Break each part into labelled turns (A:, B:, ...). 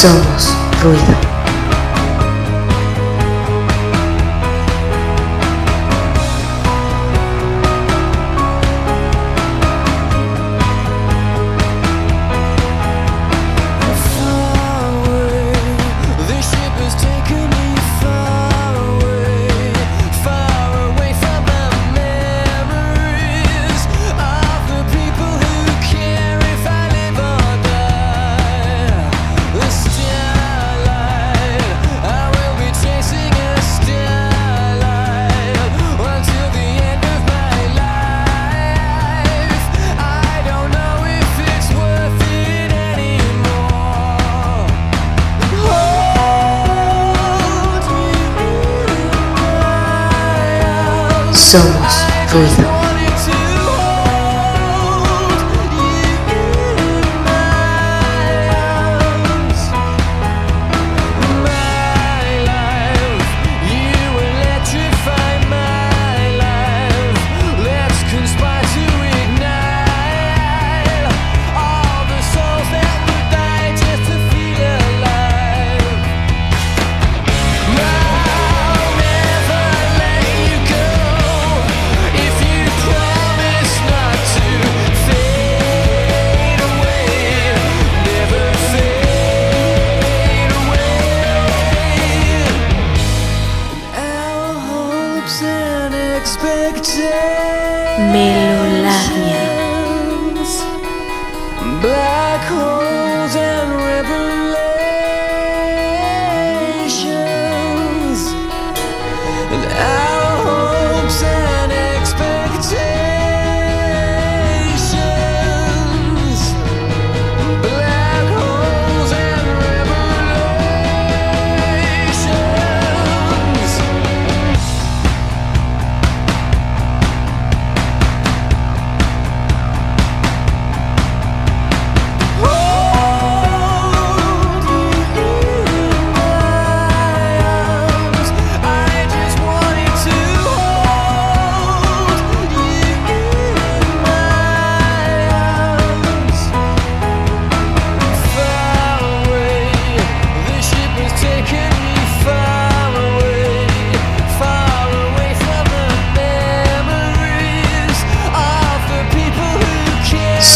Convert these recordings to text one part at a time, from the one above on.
A: Somos ruido. Somos ruido.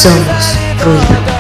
A: Somos ruido.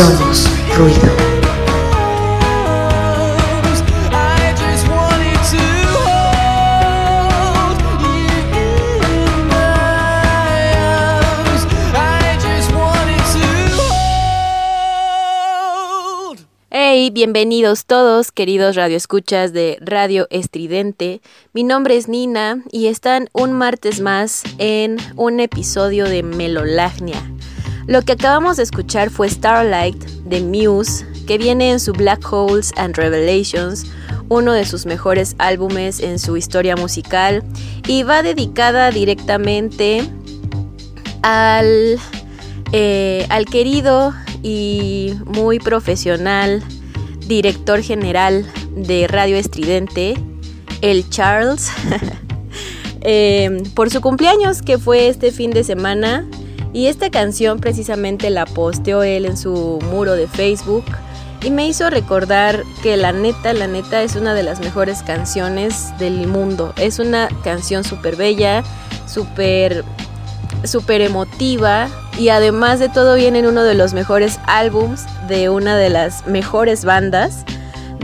A: Somos ruido.
B: Hey, bienvenidos todos, queridos radioescuchas de Radio Estridente. Mi nombre es Nina y están un martes más en un episodio de Melolagnia. Lo que acabamos de escuchar fue Starlight de Muse, que viene en su Black Holes and Revelations, uno de sus mejores álbumes en su historia musical, y va dedicada directamente al, eh, al querido y muy profesional director general de Radio Estridente, el Charles, eh, por su cumpleaños que fue este fin de semana y esta canción precisamente la posteó él en su muro de Facebook y me hizo recordar que la neta, la neta es una de las mejores canciones del mundo. Es una canción súper bella, súper súper emotiva y además de todo viene en uno de los mejores álbums de una de las mejores bandas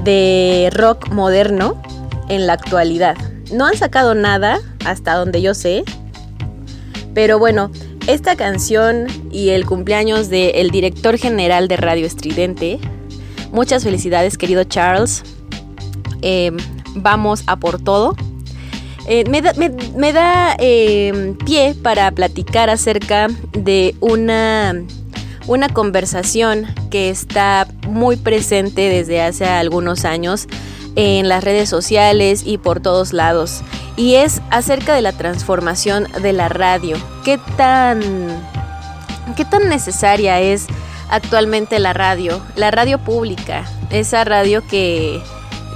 B: de rock moderno en la actualidad. No han sacado nada hasta donde yo sé, pero bueno, esta canción y el cumpleaños del director general de Radio Estridente. Muchas felicidades, querido Charles. Eh, vamos a por todo. Eh, me da, eh, pie para platicar acerca de una, una conversación que está muy presente desde hace algunos años en las redes sociales y por todos lados. Y es acerca de la transformación de la radio. ¿Qué tan, qué tan necesaria es actualmente la radio? La radio pública, esa radio que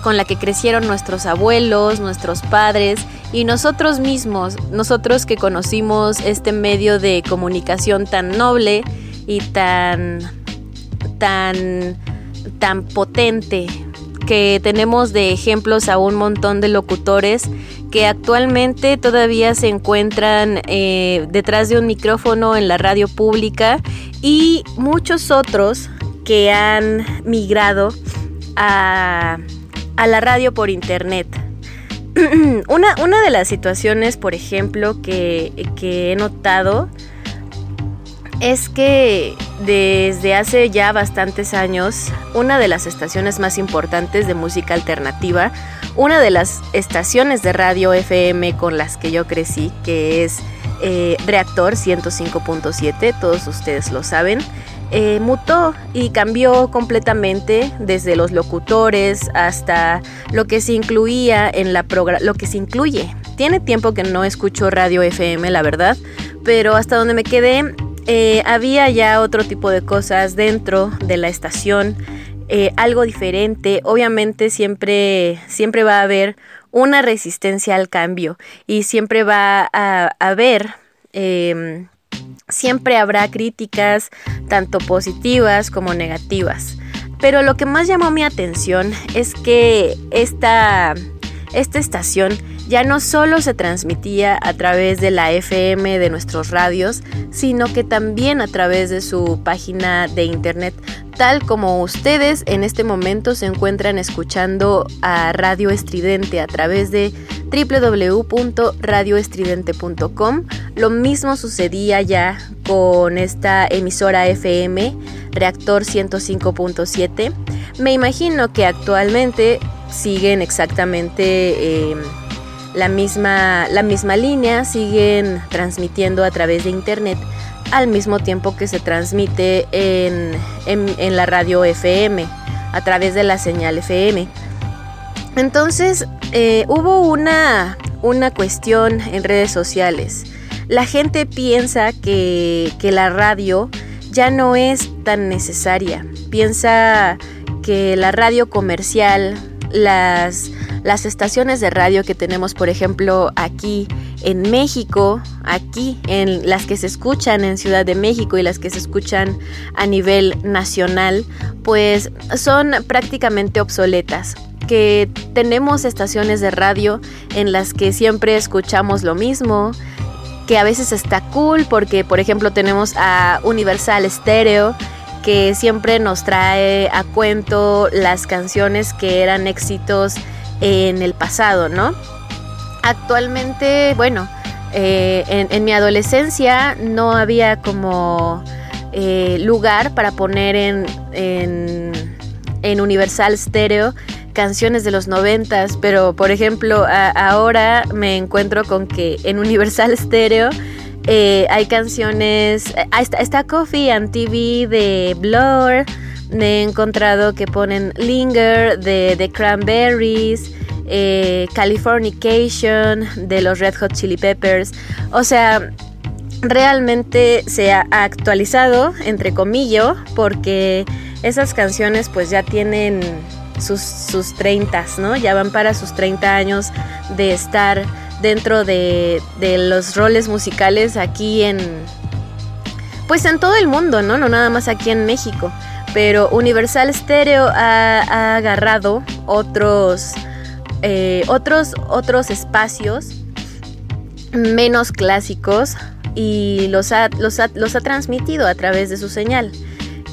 B: con la que crecieron nuestros abuelos, nuestros padres y nosotros mismos, nosotros que conocimos este medio de comunicación tan noble y tan tan tan potente que tenemos de ejemplos a un montón de locutores que actualmente todavía se encuentran eh, detrás de un micrófono en la radio pública y muchos otros que han migrado a, la radio por internet. una, una, de las situaciones, por ejemplo, que, que he notado es que desde hace ya bastantes años, una de las estaciones más importantes de música alternativa, una de las estaciones de radio FM con las que yo crecí, que es eh, Reactor 105.7, todos ustedes lo saben, eh, mutó y cambió completamente desde los locutores hasta lo que se incluía en la lo que se incluye. Tiene tiempo que no escucho radio FM, la verdad, pero hasta donde me quedé eh, había ya otro tipo de cosas dentro de la estación, eh, algo diferente. Obviamente siempre, siempre va a haber una resistencia al cambio y siempre va a haber... Em, siempre habrá críticas, tanto positivas como negativas. Pero lo que más llamó mi atención es que esta, esta estación ya no solo se transmitía a través de la FM de nuestros radios, sino que también a través de su página de internet, tal como ustedes en este momento se encuentran escuchando a Radio Estridente a través de www.radioestridente.com. Lo mismo sucedía ya con esta emisora FM, Reactor 105.7. Me imagino que actualmente siguen exactamente... Eh, la misma, la misma línea, siguen transmitiendo a través de internet al mismo tiempo que se transmite en, en, la radio FM, a través de la señal FM. Entonces, eh, hubo una, una cuestión en redes sociales. La gente piensa que, que la radio ya no es tan necesaria. Piensa que la radio comercial, las, las estaciones de radio que tenemos, por ejemplo, aquí en México, aquí en las que se escuchan en Ciudad de México y las que se escuchan a nivel nacional, pues son prácticamente obsoletas. Que tenemos estaciones de radio en las que siempre escuchamos lo mismo, que a veces está cool porque por ejemplo tenemos a Universal Stereo que siempre nos trae a cuento las canciones que eran éxitos en el pasado, ¿no? Actualmente, bueno, eh, en, mi adolescencia no había como eh, lugar para poner en, en, Universal Stereo canciones de los noventas, pero por ejemplo ahora me encuentro con que en Universal Stereo eh, hay canciones, está, está, Coffee and TV de Blur, he encontrado que ponen Linger de The Cranberries, eh, Californication de los Red Hot Chili Peppers. O sea, realmente se ha actualizado, entre comillas, porque esas canciones pues ya tienen sus, sus 30, ¿no? Ya van para sus 30 años de estar dentro de, los roles musicales aquí en... Pues en todo el mundo, ¿no? No nada más aquí en México pero Universal Stereo ha, agarrado otros, eh, otros, otros espacios menos clásicos y los ha, los, ha, los ha transmitido a través de su señal.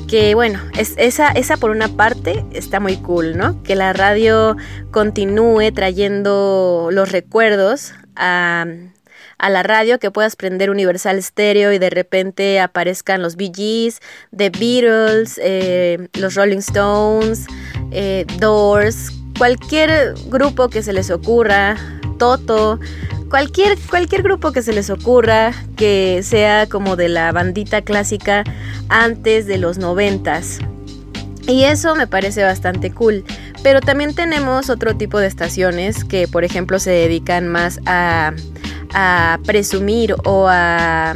B: Que bueno, es, esa, esa por una parte está muy cool, ¿no? Que la radio continúe trayendo los recuerdos a, a la radio, que puedas prender Universal Stereo y de repente aparezcan los Bee Gees, The Beatles, eh, los Rolling Stones, eh, Doors, cualquier grupo que se les ocurra, Toto, cualquier, cualquier grupo que se les ocurra que sea como de la bandita clásica antes de los noventas. Y eso me parece bastante cool. Pero también tenemos otro tipo de estaciones que, por ejemplo, se dedican más a, presumir o a,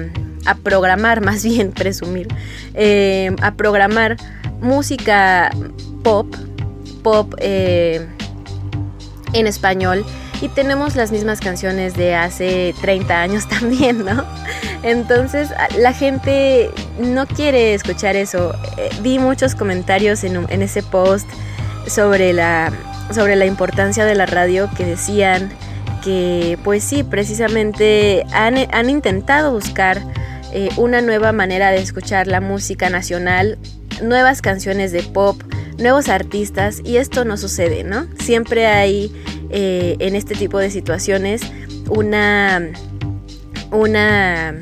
B: programar, más bien presumir, eh, a programar música pop, pop eh, en español y tenemos las mismas canciones de hace 30 años también, ¿no? Entonces la gente no quiere escuchar eso. Eh, vi muchos comentarios en, en ese post sobre la, sobre la importancia de la radio que decían que pues sí, precisamente han, han intentado buscar eh, una nueva manera de escuchar la música nacional, nuevas canciones de pop, nuevos artistas y esto no sucede, ¿no? Siempre hay eh, en este tipo de situaciones una, una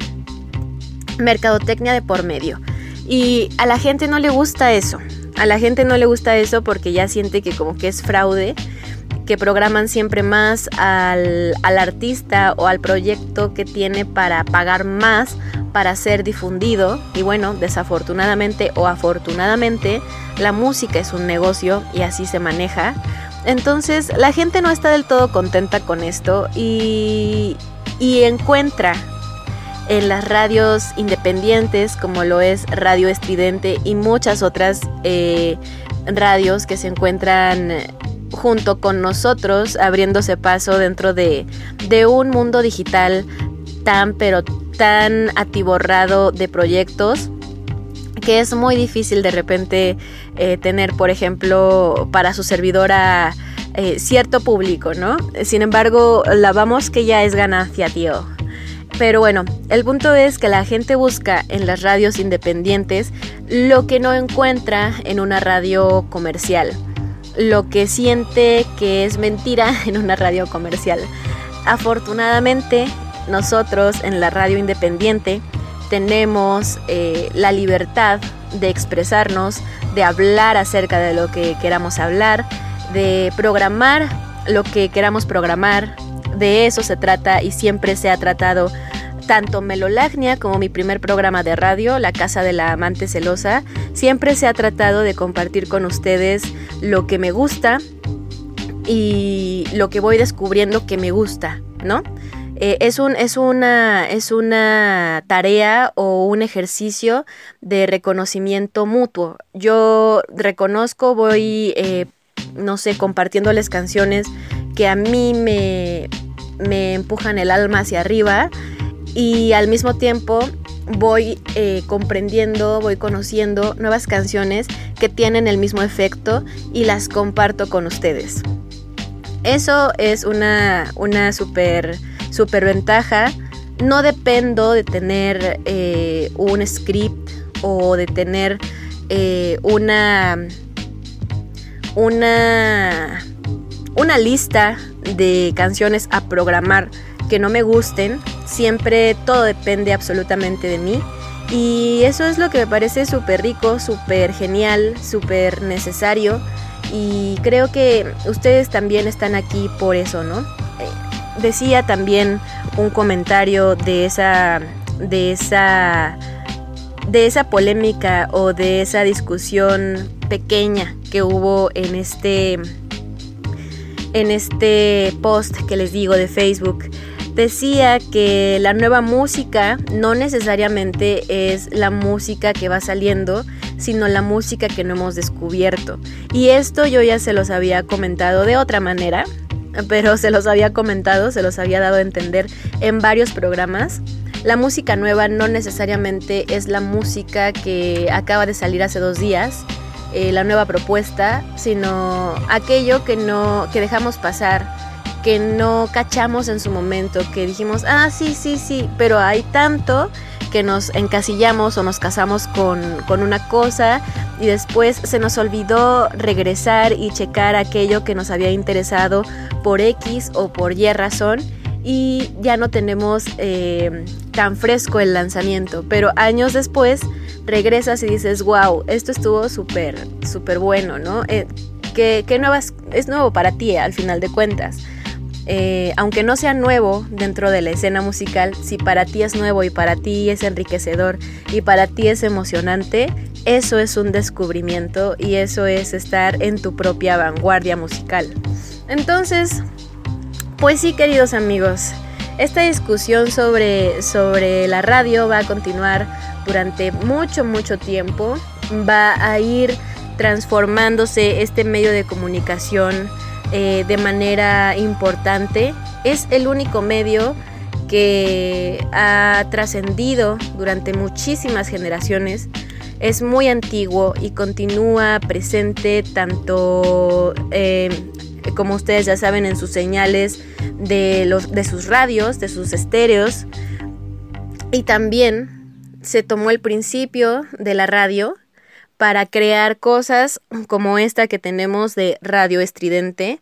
B: mercadotecnia de por medio. Y a la gente no le gusta eso. A la gente no le gusta eso porque ya siente que como que es fraude, que programan siempre más al, artista o al proyecto que tiene para pagar más para ser difundido. Y bueno, desafortunadamente o afortunadamente, la música es un negocio y así se maneja. Entonces la gente no está del todo contenta con esto y, y encuentra en las radios independientes como lo es Radio Estridente y muchas otras eh, radios que se encuentran junto con nosotros abriéndose paso dentro de, un mundo digital tan pero tan atiborrado de proyectos que es muy difícil de repente eh, tener, por ejemplo, para su servidora eh, cierto público, ¿no? Sin embargo, la vamos que ya es ganancia, tío. Pero bueno, el punto es que la gente busca en las radios independientes lo que no encuentra en una radio comercial, lo que siente que es mentira en una radio comercial. Afortunadamente, nosotros en la radio independiente tenemos eh, la libertad de expresarnos, de hablar acerca de lo que queramos hablar, de programar lo que queramos programar, de eso se trata y siempre se ha tratado tanto Melolagnia como mi primer programa de radio, La Casa de la Amante Celosa, siempre se ha tratado de compartir con ustedes lo que me gusta y lo que voy descubriendo que me gusta, ¿no? Eh, es, un, es, una, es una tarea o un ejercicio de reconocimiento mutuo. Yo reconozco, voy, eh, no sé, compartiéndoles canciones que a mí me, me empujan el alma hacia arriba y al mismo tiempo voy eh, comprendiendo, voy conociendo nuevas canciones que tienen el mismo efecto y las comparto con ustedes. Eso es una, una super, super ventaja. No dependo de tener eh, un script o de tener eh, una, una, una lista de canciones a programar que no me gusten. Siempre todo depende absolutamente de mí. Y eso es lo que me parece súper rico, súper genial, súper necesario. Y creo que ustedes también están aquí por eso, ¿no? Decía también un comentario de esa. de esa. de esa polémica o de esa discusión pequeña que hubo en este en este post que les digo de Facebook decía que la nueva música no necesariamente es la música que va saliendo, sino la música que no hemos descubierto. Y esto yo ya se los había comentado de otra manera, pero se los había comentado, se los había dado a entender en varios programas. La música nueva no necesariamente es la música que acaba de salir hace dos días, eh, la nueva propuesta, sino aquello que no que dejamos pasar, que no cachamos en su momento, que dijimos, ah, sí, sí, sí, pero hay tanto que nos encasillamos o nos casamos con, con una cosa y después se nos olvidó regresar y checar aquello que nos había interesado por X o por Y razón y ya no tenemos eh, tan fresco el lanzamiento, pero años después regresas y dices, wow, esto estuvo súper, súper bueno, ¿no? Eh, que, nuevas, es nuevo para ti al final de cuentas. Eh, aunque no sea nuevo dentro de la escena musical, si para ti es nuevo y para ti es enriquecedor y para ti es emocionante, eso es un descubrimiento y eso es estar en tu propia vanguardia musical. Entonces, pues sí, queridos amigos, esta discusión sobre, sobre la radio va a continuar durante mucho, mucho tiempo. Va a ir transformándose este medio de comunicación eh, de manera importante. Es el único medio que ha trascendido durante muchísimas generaciones. Es muy antiguo y continúa presente tanto, eh, como ustedes ya saben, en sus señales de, los, de sus radios, de sus estéreos. Y también se tomó el principio de la radio para crear cosas como esta que tenemos de Radio Estridente,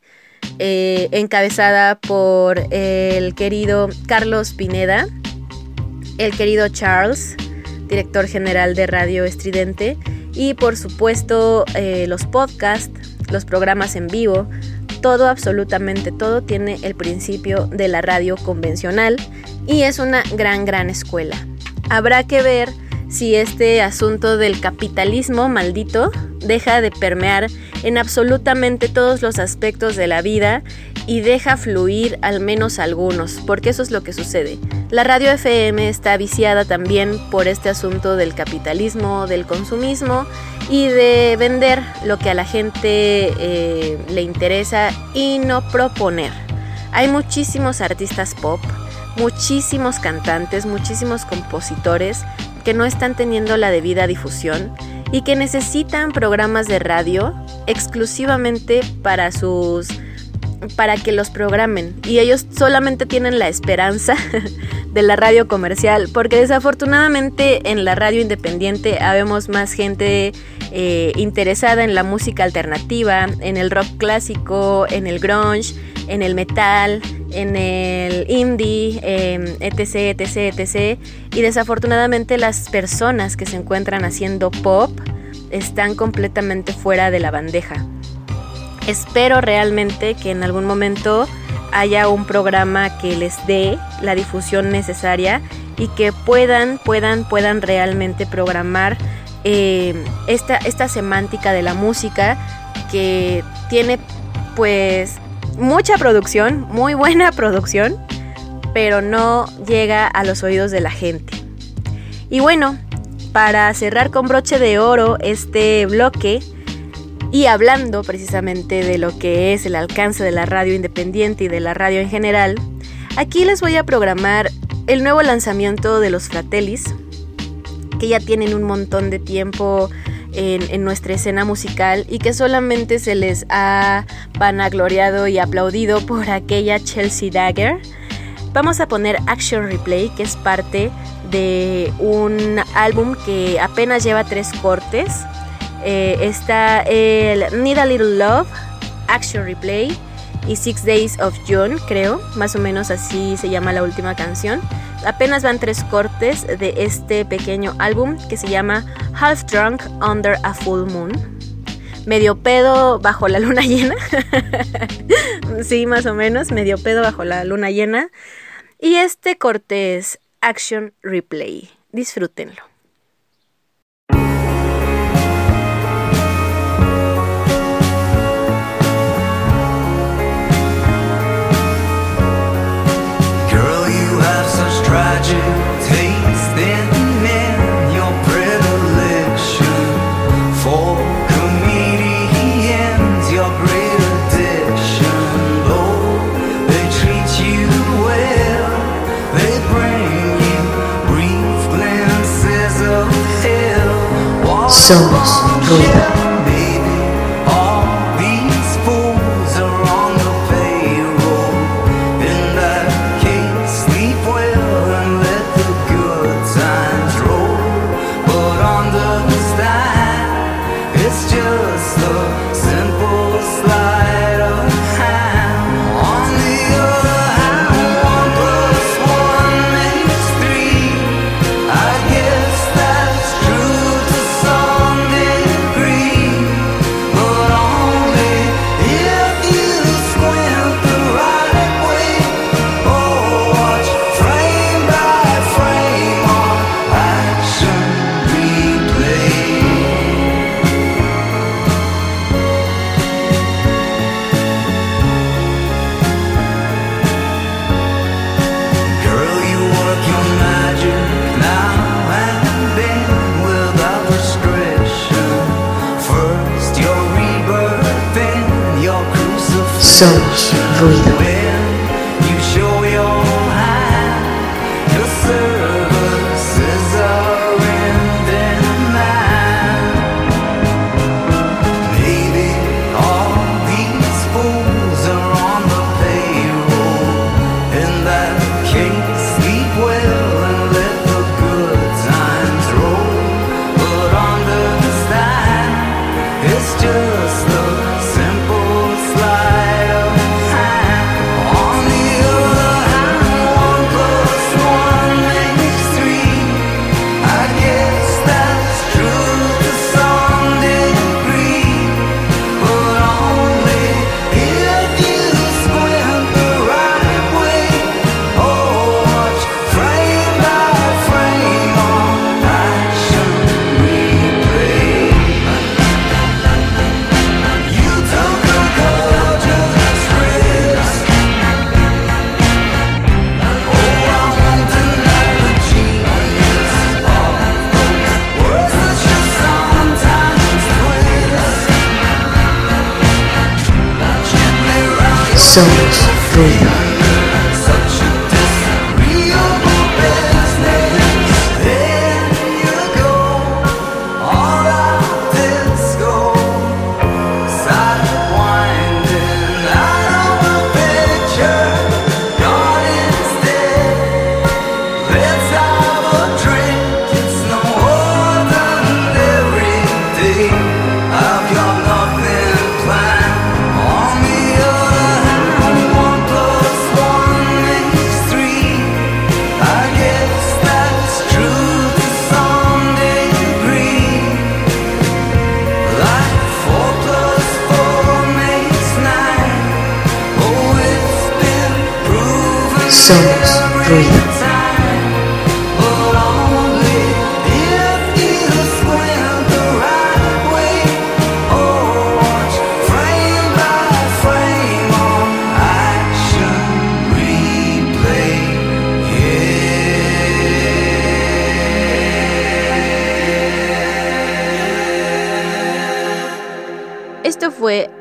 B: eh, encabezada por el querido Carlos Pineda, el querido Charles, director general de Radio Estridente, y por supuesto eh, los podcasts, los programas en vivo, todo, absolutamente todo tiene el principio de la radio convencional y es una gran, gran escuela. Habrá que ver si este asunto del capitalismo maldito deja de permear en absolutamente todos los aspectos de la vida y deja fluir al menos algunos, porque eso es lo que sucede. La radio FM está viciada también por este asunto del capitalismo, del consumismo y de vender lo que a la gente eh, le interesa y no proponer. Hay muchísimos artistas pop, muchísimos cantantes, muchísimos compositores que no están teniendo la debida difusión y que necesitan programas de radio exclusivamente para sus para que los programen y ellos solamente tienen la esperanza de la radio comercial porque desafortunadamente en la radio independiente habemos más gente eh, interesada en la música alternativa, en el rock clásico, en el grunge, en el metal, en el indie, etc, etc, etc. Y desafortunadamente las personas que se encuentran haciendo pop están completamente fuera de la bandeja. Espero realmente que en algún momento haya un programa que les dé la difusión necesaria y que puedan, puedan, puedan realmente programar eh, esta, esta semántica de la música que tiene pues mucha producción, muy buena producción, pero no llega a los oídos de la gente. Y bueno, para cerrar con broche de oro este bloque y hablando precisamente de lo que es el alcance de la radio independiente y de la radio en general, aquí les voy a programar el nuevo lanzamiento de los Fratellis, que ya tienen un montón de tiempo en, nuestra escena musical y que solamente se les ha vanagloriado y aplaudido por aquella Chelsea Dagger. Vamos a poner Action Replay, que es parte de un álbum que apenas lleva tres cortes. Eh, está el Need a Little Love, Action Replay y Six Days of June, creo, más o menos así se llama la última canción. Apenas van tres cortes de este pequeño álbum que se llama Half Drunk Under a Full Moon. Medio pedo bajo la luna llena. sí, más o menos, medio pedo bajo la luna llena. Y este corte es Action Replay. Disfrútenlo.
A: Somos ruido.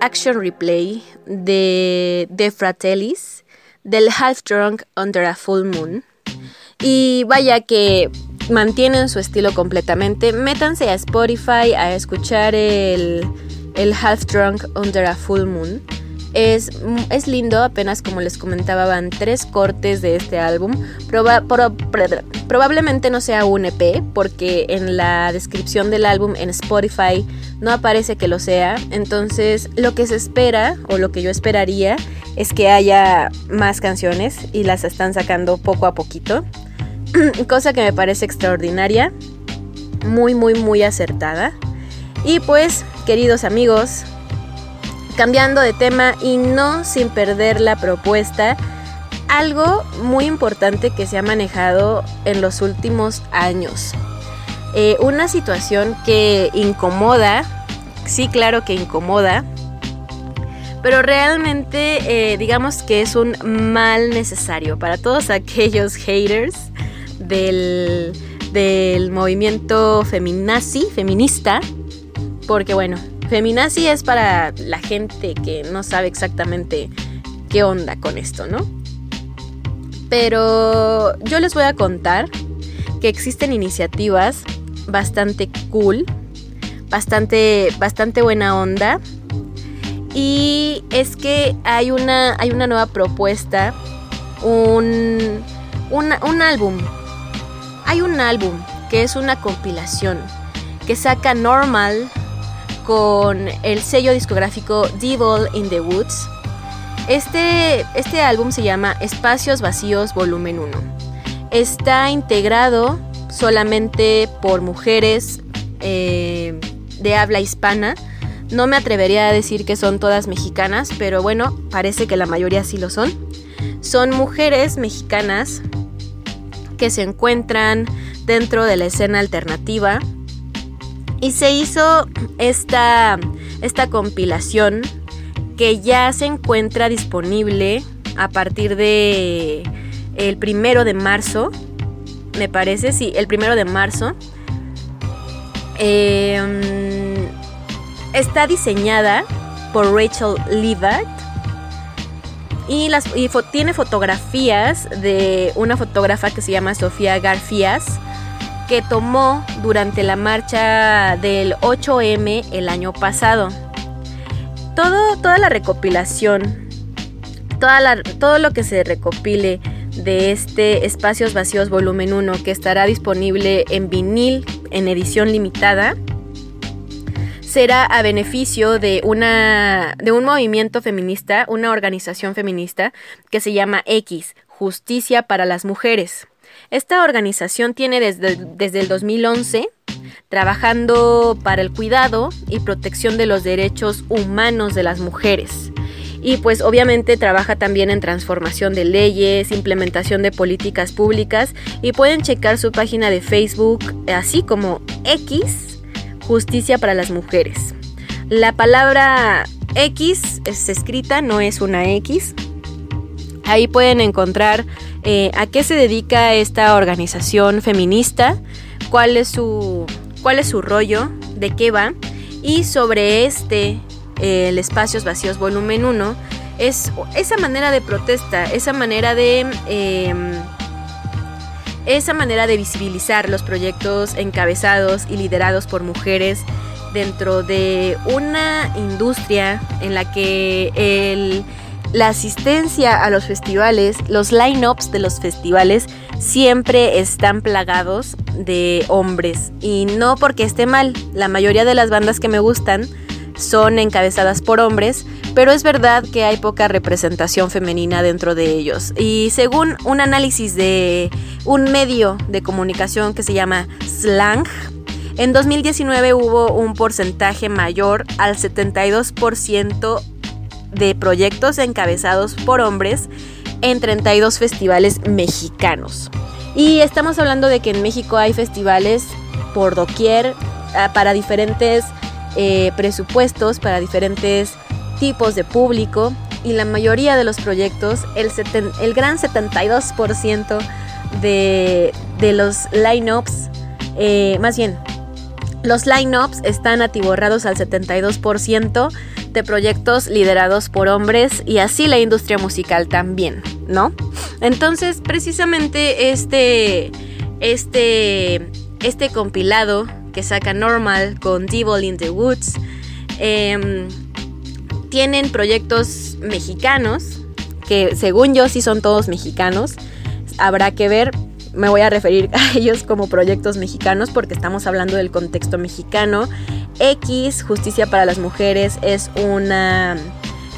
B: Action Replay de The Fratellis del Half Drunk Under a Full Moon. Y vaya que mantienen su estilo completamente. Métanse a Spotify a escuchar el, el Half Drunk Under a Full Moon. Es, es, lindo, apenas como les comentaba, van tres cortes de este álbum. probablemente no sea un EP, porque en la descripción del álbum en Spotify no aparece que lo sea. Entonces, lo que se espera, o lo que yo esperaría, es que haya más canciones y las están sacando poco a poquito. Cosa que me parece extraordinaria, muy, muy, muy acertada. Y pues, queridos amigos, cambiando de tema y no sin perder la propuesta, algo muy importante que se ha manejado en los últimos años. Eh, una situación que incomoda, sí claro que incomoda, pero realmente eh, digamos que es un mal necesario para todos aquellos haters del, del movimiento feminazi, feminista, porque bueno, feminazi es para la gente que no sabe exactamente qué onda con esto, ¿no? Pero yo les voy a contar que existen iniciativas bastante cool, bastante, bastante buena onda. Y es que hay una, hay una nueva propuesta, un, un álbum. Hay un álbum que es una compilación que saca Normal con el sello discográfico Devil in the Woods. Este, este álbum se llama Espacios Vacíos Volumen 1. Está integrado solamente por mujeres eh, de habla hispana. No me atrevería a decir que son todas mexicanas, pero bueno, parece que la mayoría sí lo son. Son mujeres mexicanas que se encuentran dentro de la escena alternativa y se hizo esta, esta compilación que ya se encuentra disponible a partir de el primero de marzo, me parece, sí, el primero de marzo. Em, está diseñada por Rachel Levitt Y, las, tiene fotografías de una fotógrafa que se llama Sofía Garcías, que tomó durante la marcha del 8M el año pasado. Todo, toda la recopilación, toda todo lo que se recopile de este Espacios Vacíos Volumen 1 que estará disponible en vinil en edición limitada será a beneficio de una de un movimiento feminista, una organización feminista que se llama X, Justicia para las Mujeres. Esta organización tiene desde, desde el 2011 trabajando para el cuidado y protección de los derechos humanos de las mujeres. Y pues obviamente trabaja también en transformación de leyes, implementación de políticas públicas y pueden checar su página de Facebook así como X, Justicia para las Mujeres. La palabra X es escrita, no es una X. Ahí pueden encontrar eh, a qué se dedica esta organización feminista, cuál es su, cuál es su rollo, de qué va. Y sobre este el Espacios Vacíos Volumen 1, es esa manera de protesta, esa manera de... Em, esa manera de visibilizar los proyectos encabezados y liderados por mujeres dentro de una industria en la que el, la asistencia a los festivales, los line-ups de los festivales siempre están plagados de hombres. Y no porque esté mal, la mayoría de las bandas que me gustan son encabezadas por hombres, pero es verdad que hay poca representación femenina dentro de ellos. Y según un análisis de un medio de comunicación que se llama Slang, en 2019 hubo un porcentaje mayor al 72% de proyectos encabezados por hombres en 32 festivales mexicanos. Y estamos hablando de que en México hay festivales por doquier ah, para diferentes eh, presupuestos para diferentes tipos de público y la mayoría de los proyectos, el, el gran 72% de, de los line-ups, eh, más bien, los line-ups están atiborrados al 72% de proyectos liderados por hombres y así la industria musical también, ¿no? Entonces, precisamente este, este, este compilado que saca Normal con Devil in the Woods. Em, tienen proyectos mexicanos, que según yo sí son todos mexicanos. Habrá que ver, me voy a referir a ellos como proyectos mexicanos porque estamos hablando del contexto mexicano. X, Justicia para las Mujeres, es una,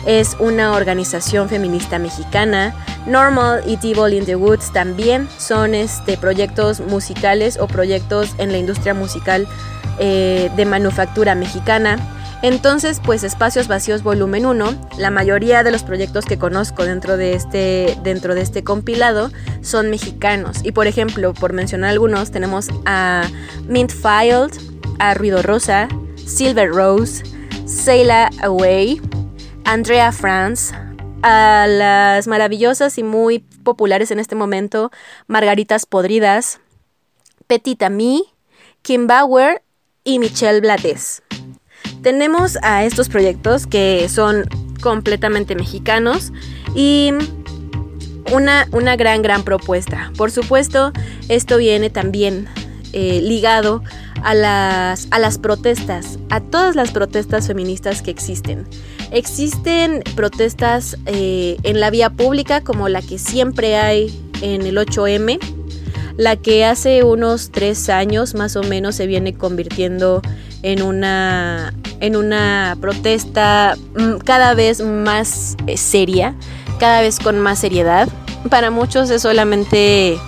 B: es una organización feminista mexicana. Normal y Devil in the Woods también son este, proyectos musicales o proyectos en la industria musical eh, de manufactura mexicana. Entonces, pues Espacios Vacíos Volumen 1, la mayoría de los proyectos que conozco dentro de este, dentro de este compilado son mexicanos. Y por ejemplo, por mencionar algunos, tenemos a Mint Filed, a Ruido Rosa, Silver Rose, Saila Away, Andrea France, a las maravillosas y muy populares en este momento Margaritas Podridas, Petita Me, Kim Bauer y Michelle Blates. Tenemos a estos proyectos que son completamente mexicanos y una, una gran, gran propuesta. Por supuesto, esto viene también eh, ligado a las, a las protestas, a todas las protestas feministas que existen. Existen protestas eh, en la vía pública como la que siempre hay en el 8M, la que hace unos tres años más o menos se viene convirtiendo en una, en una protesta mm, cada vez más eh, seria, cada vez con más seriedad. Para muchos es solamente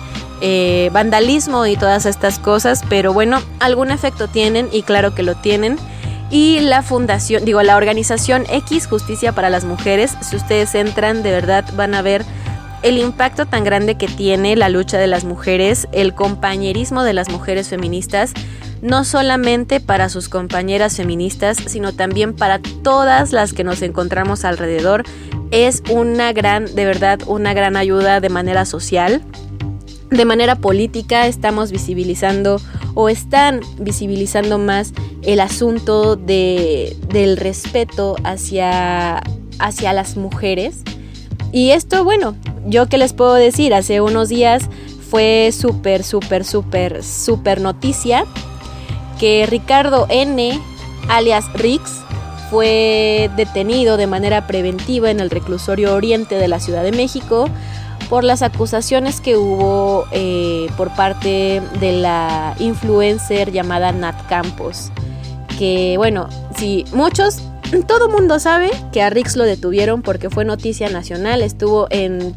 B: eh, vandalismo y todas estas cosas, pero bueno, algún efecto tienen y claro que lo tienen. Y la fundación, digo, la organización X Justicia para las Mujeres, si ustedes entran, de verdad van a ver el impacto tan grande que tiene la lucha de las mujeres, el compañerismo de las mujeres feministas, no solamente para sus compañeras feministas, sino también para todas las que nos encontramos alrededor. Es una gran, de verdad, una gran ayuda de manera social de manera política estamos visibilizando o están visibilizando más el asunto de, del respeto hacia, hacia las mujeres y esto, bueno, yo que les puedo decir, hace unos días fue súper, súper, súper, súper noticia que Ricardo N, alias Rix, fue detenido de manera preventiva en el reclusorio oriente de la Ciudad de México por las acusaciones que hubo eh, por parte de la influencer llamada Nat Campos. Que bueno, si muchos, todo mundo sabe que a Rix lo detuvieron porque fue noticia nacional, estuvo en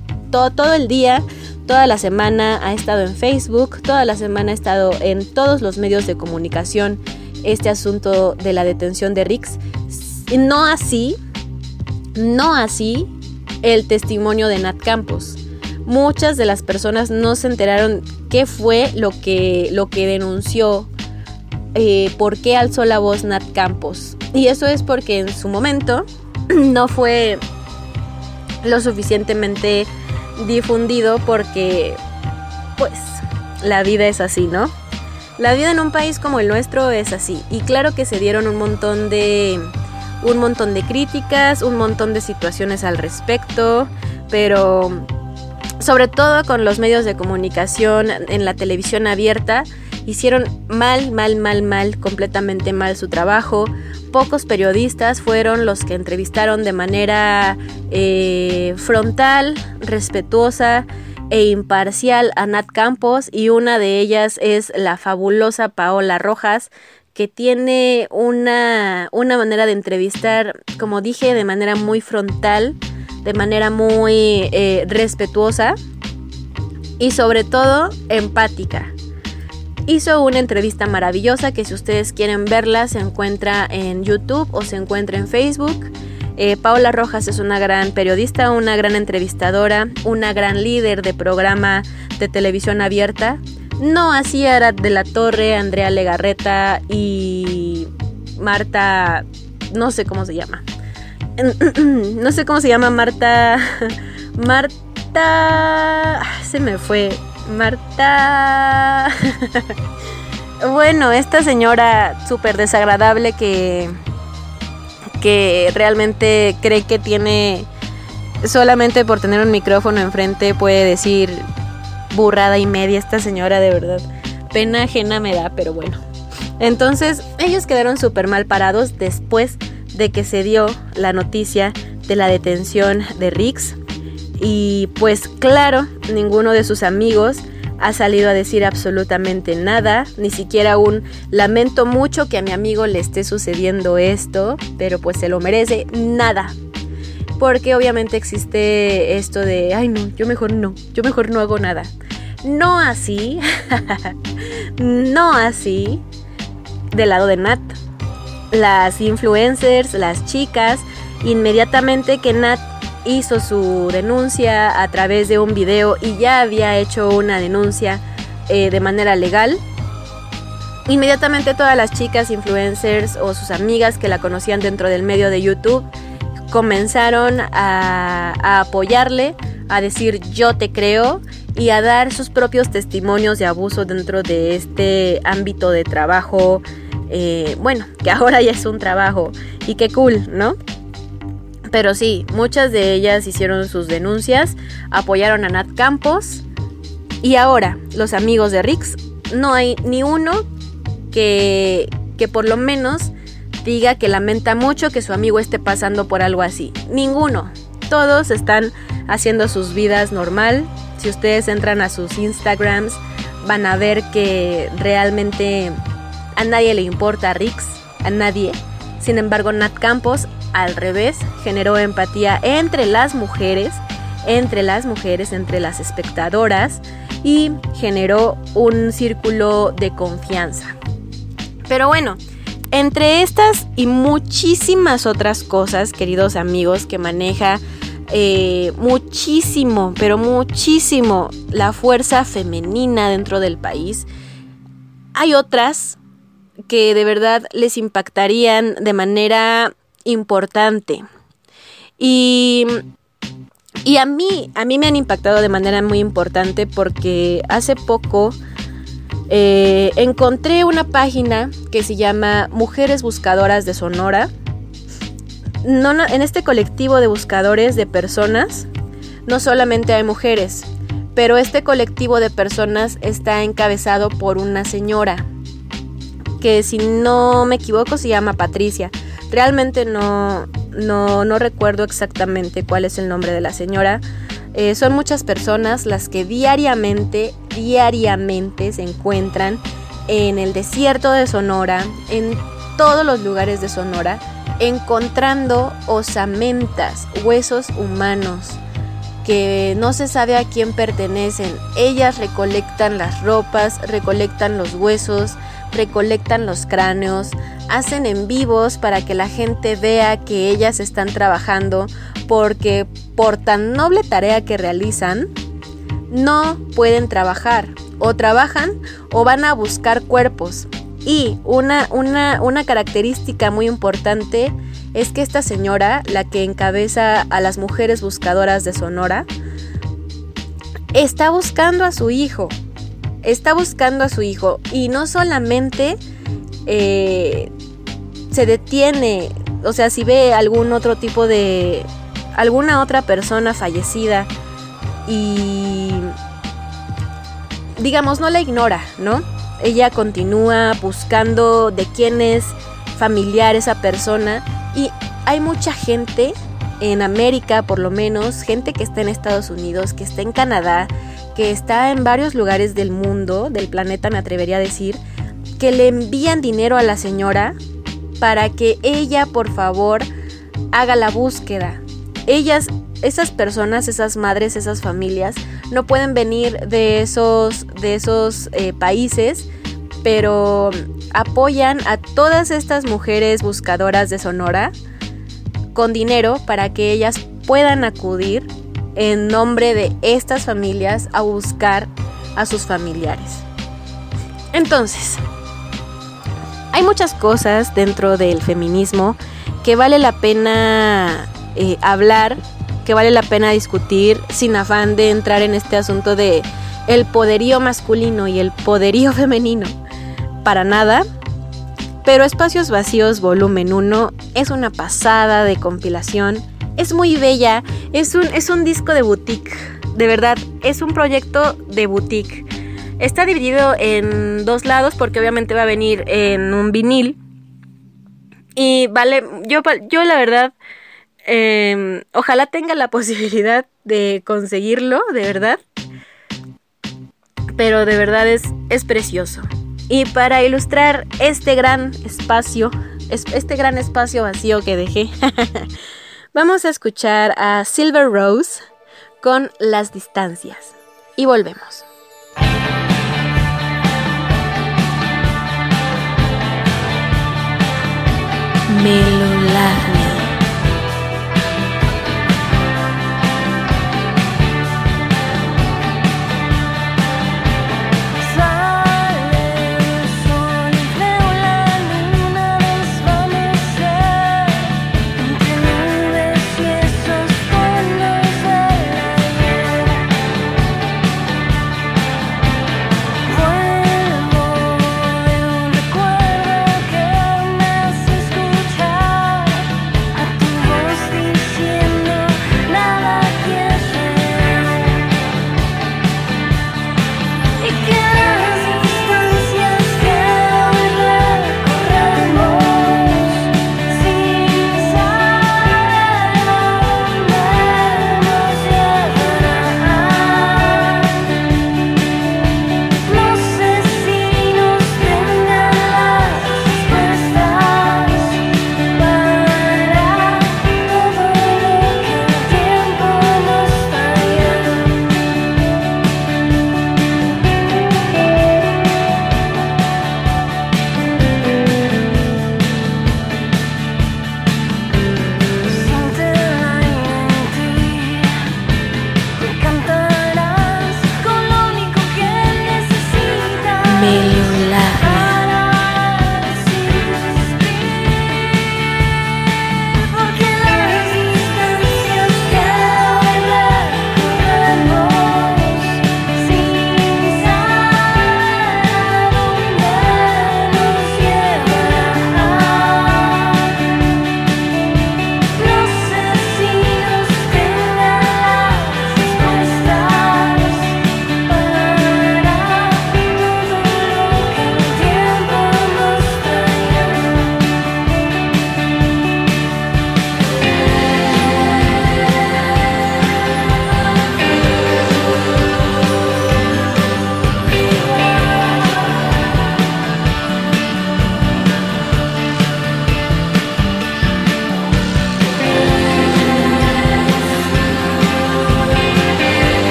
B: todo, el día, toda la semana ha estado en Facebook, toda la semana ha estado en todos los medios de comunicación este asunto de la detención de Rix. No así, no así el testimonio de Nat Campos muchas de las personas no se enteraron qué fue lo que, lo que denunció, eh, por qué alzó la voz Nat Campos. Y eso es porque en su momento no fue lo suficientemente difundido porque, pues, la vida es así, ¿no? La vida en un país como el nuestro es así. Y claro que se dieron un montón de un montón de críticas, un montón de situaciones al respecto, pero sobre todo con los medios de comunicación en la televisión abierta, hicieron mal, mal, mal, mal, completamente mal su trabajo. Pocos periodistas fueron los que entrevistaron de manera eh, frontal, respetuosa e imparcial a Nat Campos y una de ellas es la fabulosa Paola Rojas, que tiene una, una manera de entrevistar, como dije, de manera muy frontal de manera muy eh, respetuosa y sobre todo empática. Hizo una entrevista maravillosa que si ustedes quieren verla se encuentra en YouTube o se encuentra en Facebook. Eh, Paula Rojas es una gran periodista, una gran entrevistadora, una gran líder de programa de televisión abierta. No así era de la Torre, Andrea Legarreta y Marta, no sé cómo se llama. no sé cómo se llama Marta. Marta. Se me fue. Marta. bueno, esta señora súper desagradable que. que realmente cree que tiene. Solamente por tener un micrófono enfrente puede decir burrada y media esta señora, de verdad. Pena ajena me da, pero bueno. Entonces, ellos quedaron súper mal parados después de que se dio la noticia de la detención de Rix y pues claro, ninguno de sus amigos ha salido a decir absolutamente nada, ni siquiera un lamento mucho que a mi amigo le esté sucediendo esto, pero pues se lo merece, nada. Porque obviamente existe esto de, ay no, yo mejor no, yo mejor no hago nada. No así, no así, del lado de Nat las influencers, las chicas, inmediatamente que Nat hizo su denuncia a través de un video y ya había hecho una denuncia eh, de manera legal, inmediatamente todas las chicas influencers o sus amigas que la conocían dentro del medio de YouTube comenzaron a, apoyarle, a decir yo te creo y a dar sus propios testimonios de abuso dentro de este ámbito de trabajo eh, bueno, que ahora ya es un trabajo y qué cool, ¿no? Pero sí, muchas de ellas hicieron sus denuncias, apoyaron a Nat Campos y ahora los amigos de Rix, no hay ni uno que, que por lo menos diga que lamenta mucho que su amigo esté pasando por algo así. Ninguno. Todos están haciendo sus vidas normal. Si ustedes entran a sus Instagrams, van a ver que realmente a nadie le importa a Rix, a nadie. Sin embargo, Nat Campos, al revés, generó empatía entre las mujeres, entre las mujeres, entre las espectadoras y generó un círculo de confianza. Pero bueno, entre estas y muchísimas otras cosas, queridos amigos, que maneja eh, muchísimo, pero muchísimo la fuerza femenina dentro del país, hay otras que de verdad les impactarían de manera importante. Y, y a mí, a mí me han impactado de manera muy importante porque hace poco eh, encontré una página que se llama Mujeres Buscadoras de Sonora. No, en este colectivo de buscadores de personas no solamente hay mujeres, pero este colectivo de personas está encabezado por una señora, que si no me equivoco se llama Patricia. Realmente no, no, no recuerdo exactamente cuál es el nombre de la señora. Eh, son muchas personas las que diariamente, diariamente se encuentran en el desierto de Sonora, en todos los lugares de Sonora, encontrando osamentas, huesos humanos que no se sabe a quién pertenecen. Ellas recolectan las ropas, recolectan los huesos, recolectan los cráneos, hacen en vivos para que la gente vea que ellas están trabajando porque por tan noble tarea que realizan, no pueden trabajar. O trabajan o van a buscar cuerpos. Y una, una, una característica muy importante es que esta señora, la que encabeza a las mujeres buscadoras de Sonora, está buscando a su hijo. Está buscando a su hijo. Y no solamente eh, se detiene, o sea, si ve algún otro tipo de... alguna otra persona fallecida y digamos, no la ignora, ¿no? Ella continúa buscando de quién es familiar esa persona y hay mucha gente en América, por lo menos, gente que está en Estados Unidos, que está en Canadá, que está en varios lugares del mundo, del planeta me atrevería a decir, que le envían dinero a la señora para que ella, por favor, haga la búsqueda. Ellas, esas personas, esas madres, esas familias, no pueden venir de esos, de esos eh, países, pero apoyan a todas estas mujeres buscadoras de Sonora con dinero para que ellas puedan acudir en nombre de estas familias a buscar a sus familiares. Entonces, hay muchas cosas dentro del feminismo que vale la pena eh, hablar que vale la pena discutir sin afán de entrar en este asunto de el poderío masculino y el poderío femenino. Para nada. Pero Espacios Vacíos Volumen 1 es una pasada de compilación. Es muy bella. Es un, es un disco de boutique. De verdad, es un proyecto de boutique. Está dividido en dos lados porque obviamente va a venir en un vinil. Y vale, yo, yo la verdad Em, ojalá tenga la posibilidad de conseguirlo, de verdad. Pero de verdad es, es precioso. Y para ilustrar este gran espacio, este gran espacio vacío que dejé, vamos a escuchar a Silver Rose con Las Distancias. Y volvemos. Melolagnia.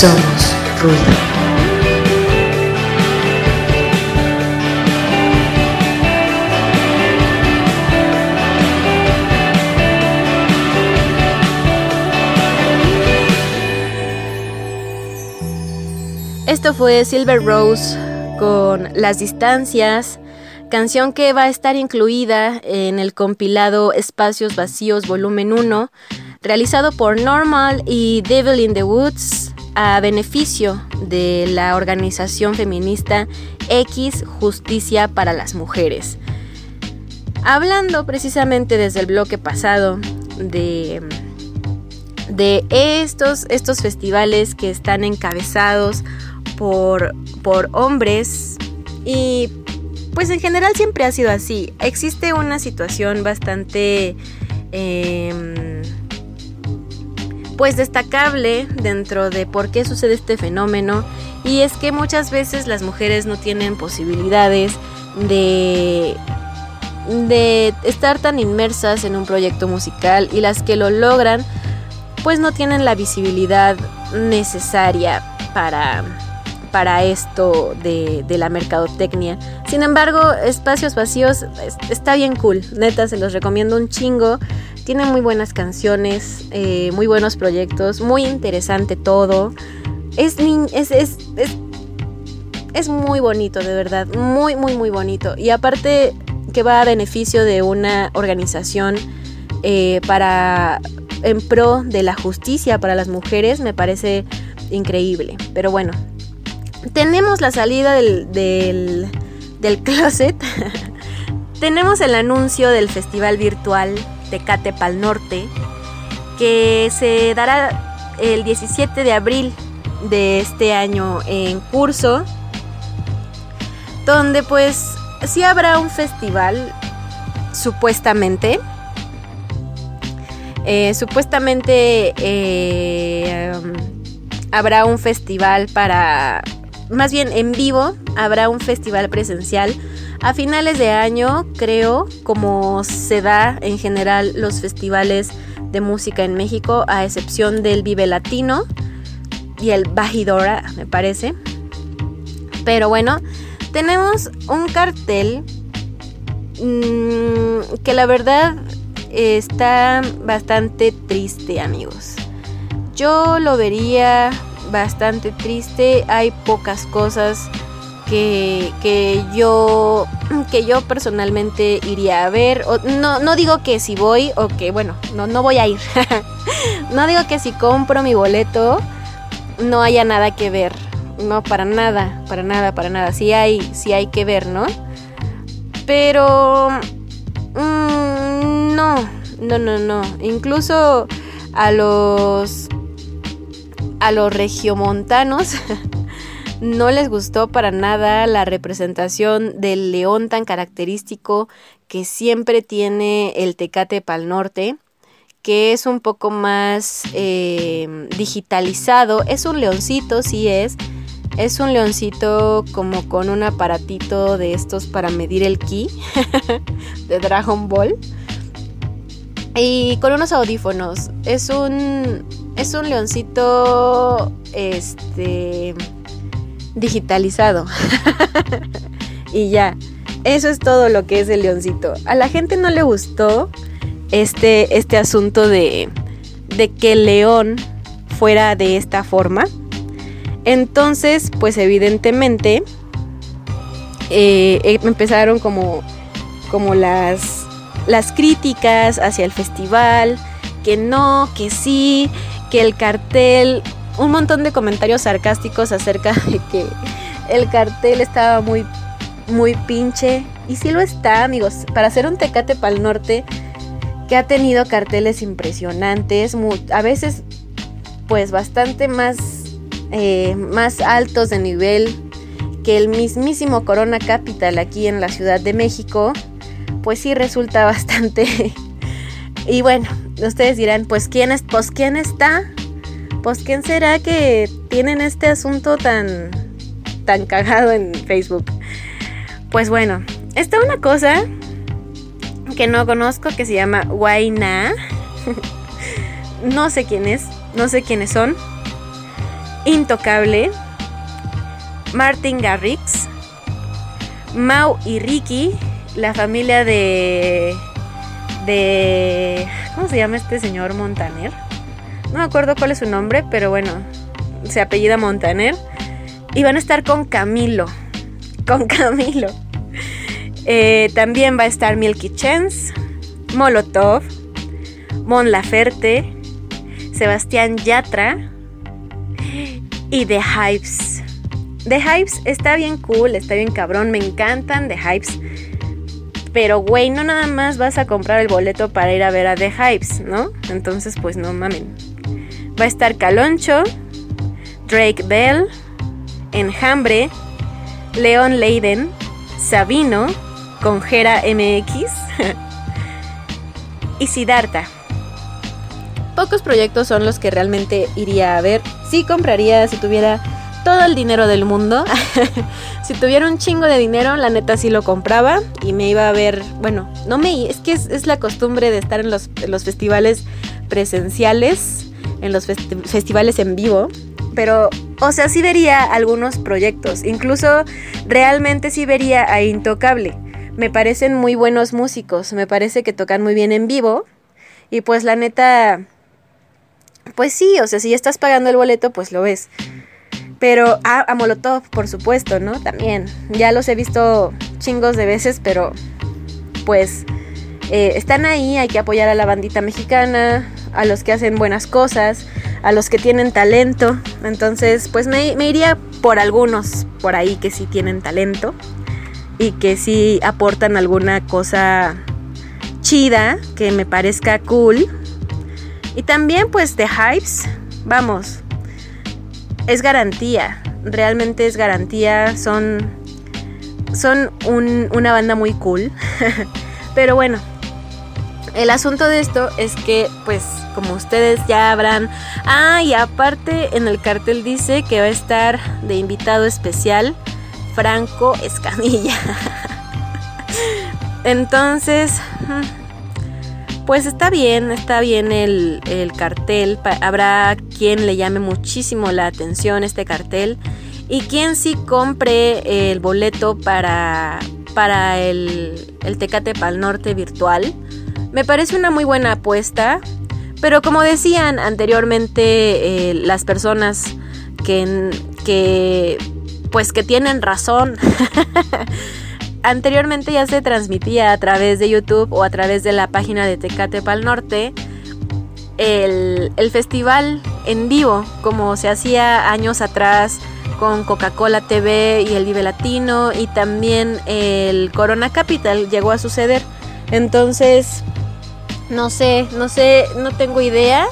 A: Somos ruido.
B: Esto fue Silver Rose con Las Distancias, canción que va a estar incluida en el compilado Espacios Vacíos Volumen 1, realizado por Normal y Devil in the Woods a beneficio de la organización feminista X Justicia para las Mujeres. Hablando precisamente desde el bloque pasado de, de estos, estos festivales que están encabezados por, por hombres y pues en general siempre ha sido así. Existe una situación bastante em, pues destacable dentro de por qué sucede este fenómeno y es que muchas veces las mujeres no tienen posibilidades de de estar tan inmersas en un proyecto musical y las que lo logran pues no tienen la visibilidad necesaria para para esto de, la mercadotecnia. Sin embargo, Espacios Vacíos está bien cool, neta, se los recomiendo un chingo. Tiene muy buenas canciones, eh, muy buenos proyectos, muy interesante todo. Es, es, es, es, muy bonito, de verdad, muy, muy, muy bonito. Y aparte que va a beneficio de una organización eh, para en pro de la justicia para las mujeres, me parece increíble. Pero bueno, tenemos la salida del, del, closet. tenemos el anuncio del festival virtual Tecate Pal Norte que se dará el 17 de abril de este año en curso donde pues sí habrá un festival supuestamente. Eh, supuestamente eh, habrá un festival para más bien en vivo, habrá un festival presencial a finales de año, creo, como se da en general los festivales de música en México, a excepción del Vive Latino y el Bajidora, me parece. Pero bueno, tenemos un cartel mmm, que la verdad está bastante triste, amigos. Yo lo vería bastante triste. Hay pocas cosas que, que, yo que yo personalmente iría a ver. no, no digo que si voy o que bueno, no, no voy a ir. no digo que si compro mi boleto no haya nada que ver. No, para nada, para nada, para nada. Sí hay, sí hay que ver, ¿no? Pero mm, no, no, no, no. Incluso a los a los regiomontanos no les gustó para nada la representación del león tan característico que siempre tiene el Tecate Pal Norte, que es un poco más eh, digitalizado. Es un leoncito, sí es. Es un leoncito como con un aparatito de estos para medir el ki de Dragon Ball. Y con unos audífonos. Es un es un leoncito este digitalizado. y ya, eso es todo lo que es el leoncito. A la gente no le gustó este, este asunto de, de que el león fuera de esta forma. Entonces, pues evidentemente eh, em, empezaron como, como las, las críticas hacia el festival, que no, que sí, que el cartel, un montón de comentarios sarcásticos acerca de que el cartel estaba muy, muy pinche. Y sí lo está, amigos. Para hacer un Tecate Pal Norte que ha tenido carteles impresionantes, a veces pues bastante más, eh, más altos de nivel que el mismísimo Corona Capital aquí en la Ciudad de México, pues sí resulta bastante y bueno, ustedes dirán, pues quién es, pues quién está, pues quién será que tienen este asunto tan, tan cagado en Facebook. Pues bueno, está una cosa que no conozco que se llama Waina. no sé quién es, no sé quiénes son. Intocable, Martin Garrix, Mau y Ricky, la familia de de ¿cómo se llama este señor Montaner? No me acuerdo cuál es su nombre, pero bueno, se apellida Montaner. Y van a estar con Camilo. Con Camilo. Eh, también va a estar Milky Chance, Molotov, Mon Laferte, Sebastián Yatra y The Hypes. The Hypes está bien cool, está bien cabrón, me encantan The Hypes. Pero, güey, no nada más vas a comprar el boleto para ir a ver a The Hypes, ¿no? Entonces, pues no mamen. Va a estar Caloncho, Drake Bell, Enjambre, Leon Leiden, Sabino, Conjera MX y Siddhartha. Pocos proyectos son los que realmente iría a ver. Sí compraría si tuviera todo el dinero del mundo. si tuviera un chingo de dinero, la neta sí lo compraba y me iba a ver, bueno, no me, es que es, la costumbre de estar en los, festivales presenciales, en los festivales en vivo, pero, o sea, sí vería algunos proyectos, incluso realmente sí vería a Intocable. Me parecen muy buenos músicos, me parece que tocan muy bien en vivo y pues la neta, pues sí, o sea, si ya estás pagando el boleto, pues lo ves. Pero a, Molotov, por supuesto, ¿no? También. Ya los he visto chingos de veces, pero pues eh, están ahí, hay que apoyar a la bandita mexicana, a los que hacen buenas cosas, a los que tienen talento. Entonces, pues me, iría por algunos por ahí que sí tienen talento y que sí aportan alguna cosa chida que me parezca cool. Y también pues de hypes, vamos, es garantía, realmente es garantía, son, son una banda muy cool. Pero bueno, el asunto de esto es que, pues, como ustedes ya habrán... Ah, y aparte en el cartel dice que va a estar de invitado especial Franco Escamilla. Entonces, pues está bien, está bien el, cartel. habrá quien le llame muchísimo la atención este cartel y quien sí compre el boleto para, para el, el Tecate Pal Norte virtual. Me parece una muy buena apuesta, pero como decían anteriormente eh, las personas que, que pues que tienen razón. anteriormente ya se transmitía a través de YouTube o a través de la página de Tecate Pal Norte el, festival en vivo, como se hacía años atrás con Coca-Cola TV y el Vive Latino y también el Corona Capital llegó a suceder. Entonces, no sé, no sé, no tengo idea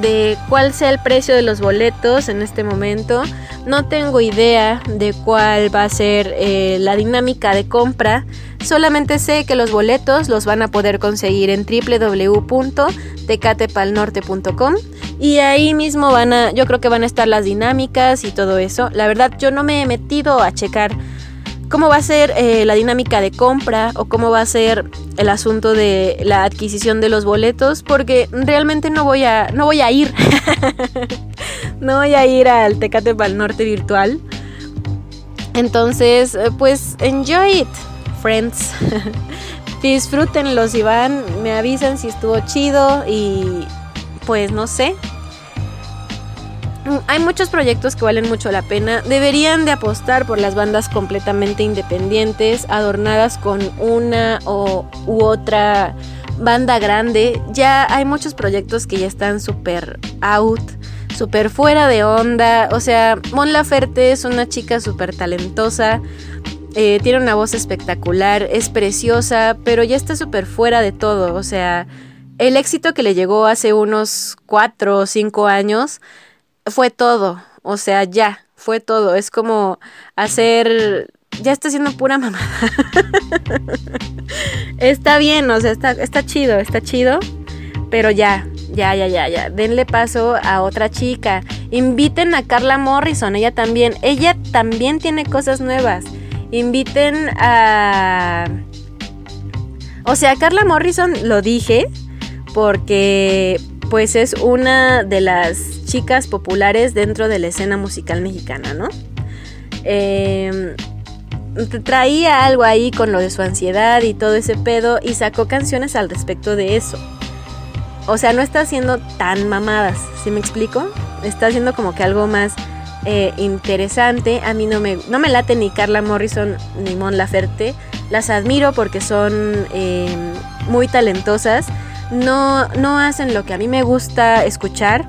B: de cuál sea el precio de los boletos en este momento. No tengo idea de cuál va a ser eh, la dinámica de compra. Solamente sé que los boletos los van a poder conseguir en www.tecatepalnorte.com y ahí mismo van a, yo creo que van a estar las dinámicas y todo eso. La verdad yo no me he metido a checar cómo va a ser eh, la dinámica de compra o cómo va a ser el asunto de la adquisición de los boletos porque realmente no voy a no voy a ir. No voy a ir al Tecate Pal Norte virtual. Entonces eh, pues enjoy it friends. Disfrútenlo si van me avisan si estuvo chido y pues no sé hay muchos proyectos que valen mucho la pena. Deberían de apostar por las bandas completamente independientes, adornadas con una o, u otra banda grande. Ya hay muchos proyectos que ya están súper out, súper fuera de onda. O sea, Mon Laferte es una chica súper talentosa. Eh, tiene una voz espectacular, es preciosa, pero ya está súper fuera de todo. O sea, el éxito que le llegó hace unos 4 o 5 años fue todo. O sea, ya, fue todo. Es como hacer. Ya está haciendo pura mamada. está bien, o sea, está, está chido, está chido. Pero ya, ya, ya, ya, ya. Denle paso a otra chica. Inviten a Carla Morrison, ella también. Ella también tiene cosas nuevas. Inviten a. O sea, Carla Morrison lo dije porque pues es una de las chicas populares dentro de la escena musical mexicana, ¿no? Eh, traía algo ahí con lo de su ansiedad y todo ese pedo y sacó canciones al respecto de eso. O sea, no está haciendo tan mamadas, ¿sí me explico? Está haciendo como que algo más eh, interesante. A mí no me, no me late ni Carla Morrison ni Mon Laferte. Las admiro porque son eh, muy talentosas. No, no hacen lo que a mí me gusta escuchar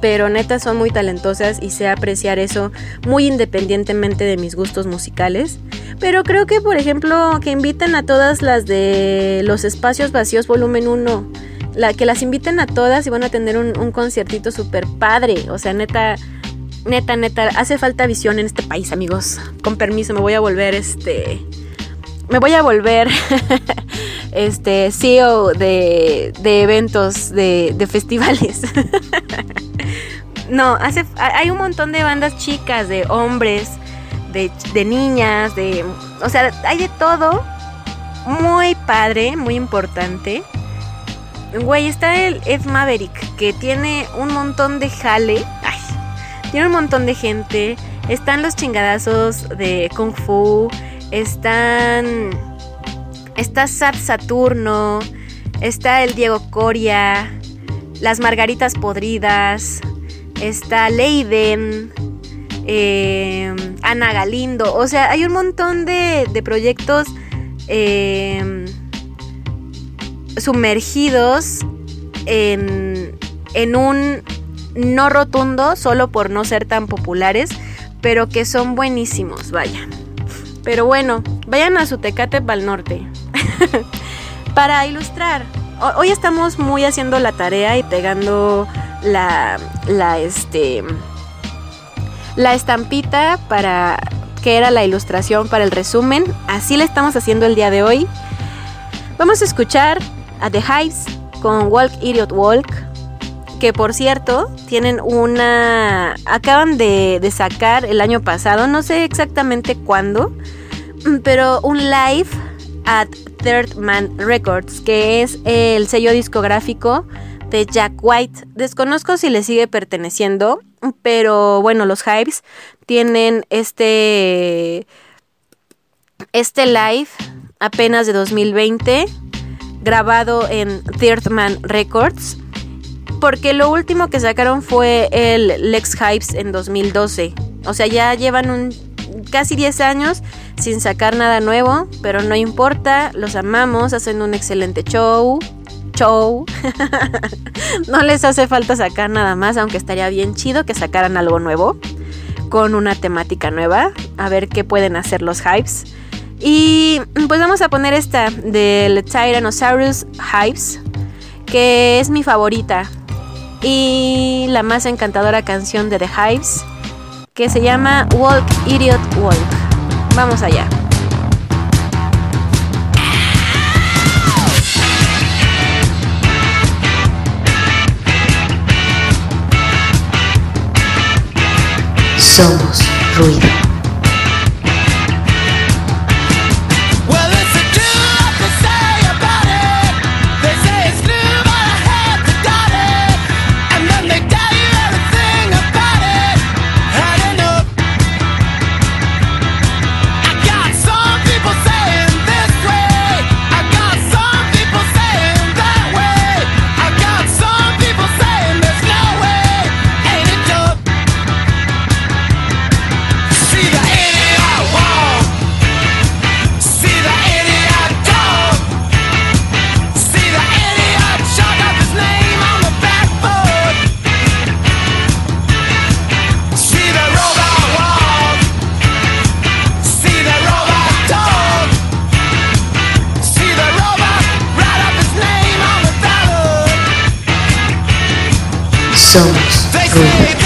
B: pero neta son muy talentosas y sé apreciar eso muy independientemente de mis gustos musicales. Pero creo que, por ejemplo, que inviten a todas las de los espacios vacíos volumen 1, la, que las inviten a todas y van a tener un, un conciertito súper padre. O sea, neta, neta, neta, hace falta visión en este país, amigos. Con permiso, me voy a volver este... Me voy a volver este CEO de, de eventos, de, de festivales. No, hace, hay un montón de bandas chicas, de hombres, de, de niñas, de... O sea, hay de todo. Muy padre, muy importante. Güey, está el F Maverick, que tiene un montón de jale. Ay, tiene un montón de gente. Están los chingadazos de Kung Fu. Están. Está Sat Saturno. Está el Diego Coria. Las Margaritas Podridas está Leiden, eh, Ana Galindo, o sea, hay un montón de, proyectos eh, sumergidos en, en un no rotundo, solo por no ser tan populares, pero que son buenísimos, vaya. Pero bueno, vayan a su Tecate Pal Norte. Para ilustrar, hoy estamos muy haciendo la tarea y pegando la, este, la estampita para que era la ilustración para el resumen. Así la estamos haciendo el día de hoy. Vamos a escuchar a The Hives con Walk Idiot Walk. Que por cierto, tienen una. Acaban de, de sacar el año pasado, no sé exactamente cuándo, pero un live at Third Man Records, que es el sello discográfico de Jack White. Desconozco si le sigue perteneciendo, pero bueno, los Hives tienen este este live apenas de 2020 grabado en Third Man Records porque lo último que sacaron fue el Lex Hives en 2012. O sea, ya llevan un casi 10 años sin sacar nada nuevo, pero no importa, los amamos, hacen un excelente show show. no les hace falta sacar nada más, aunque estaría bien chido que sacaran algo nuevo con una temática nueva, a ver qué pueden hacer los hypes. Y pues vamos a poner esta del Tyrannosaurus Hypes, que es mi favorita y la más encantadora canción de The Hypes, que se llama Walk Idiot Walk. Vamos allá.
C: Somos ruido. Somos ruido.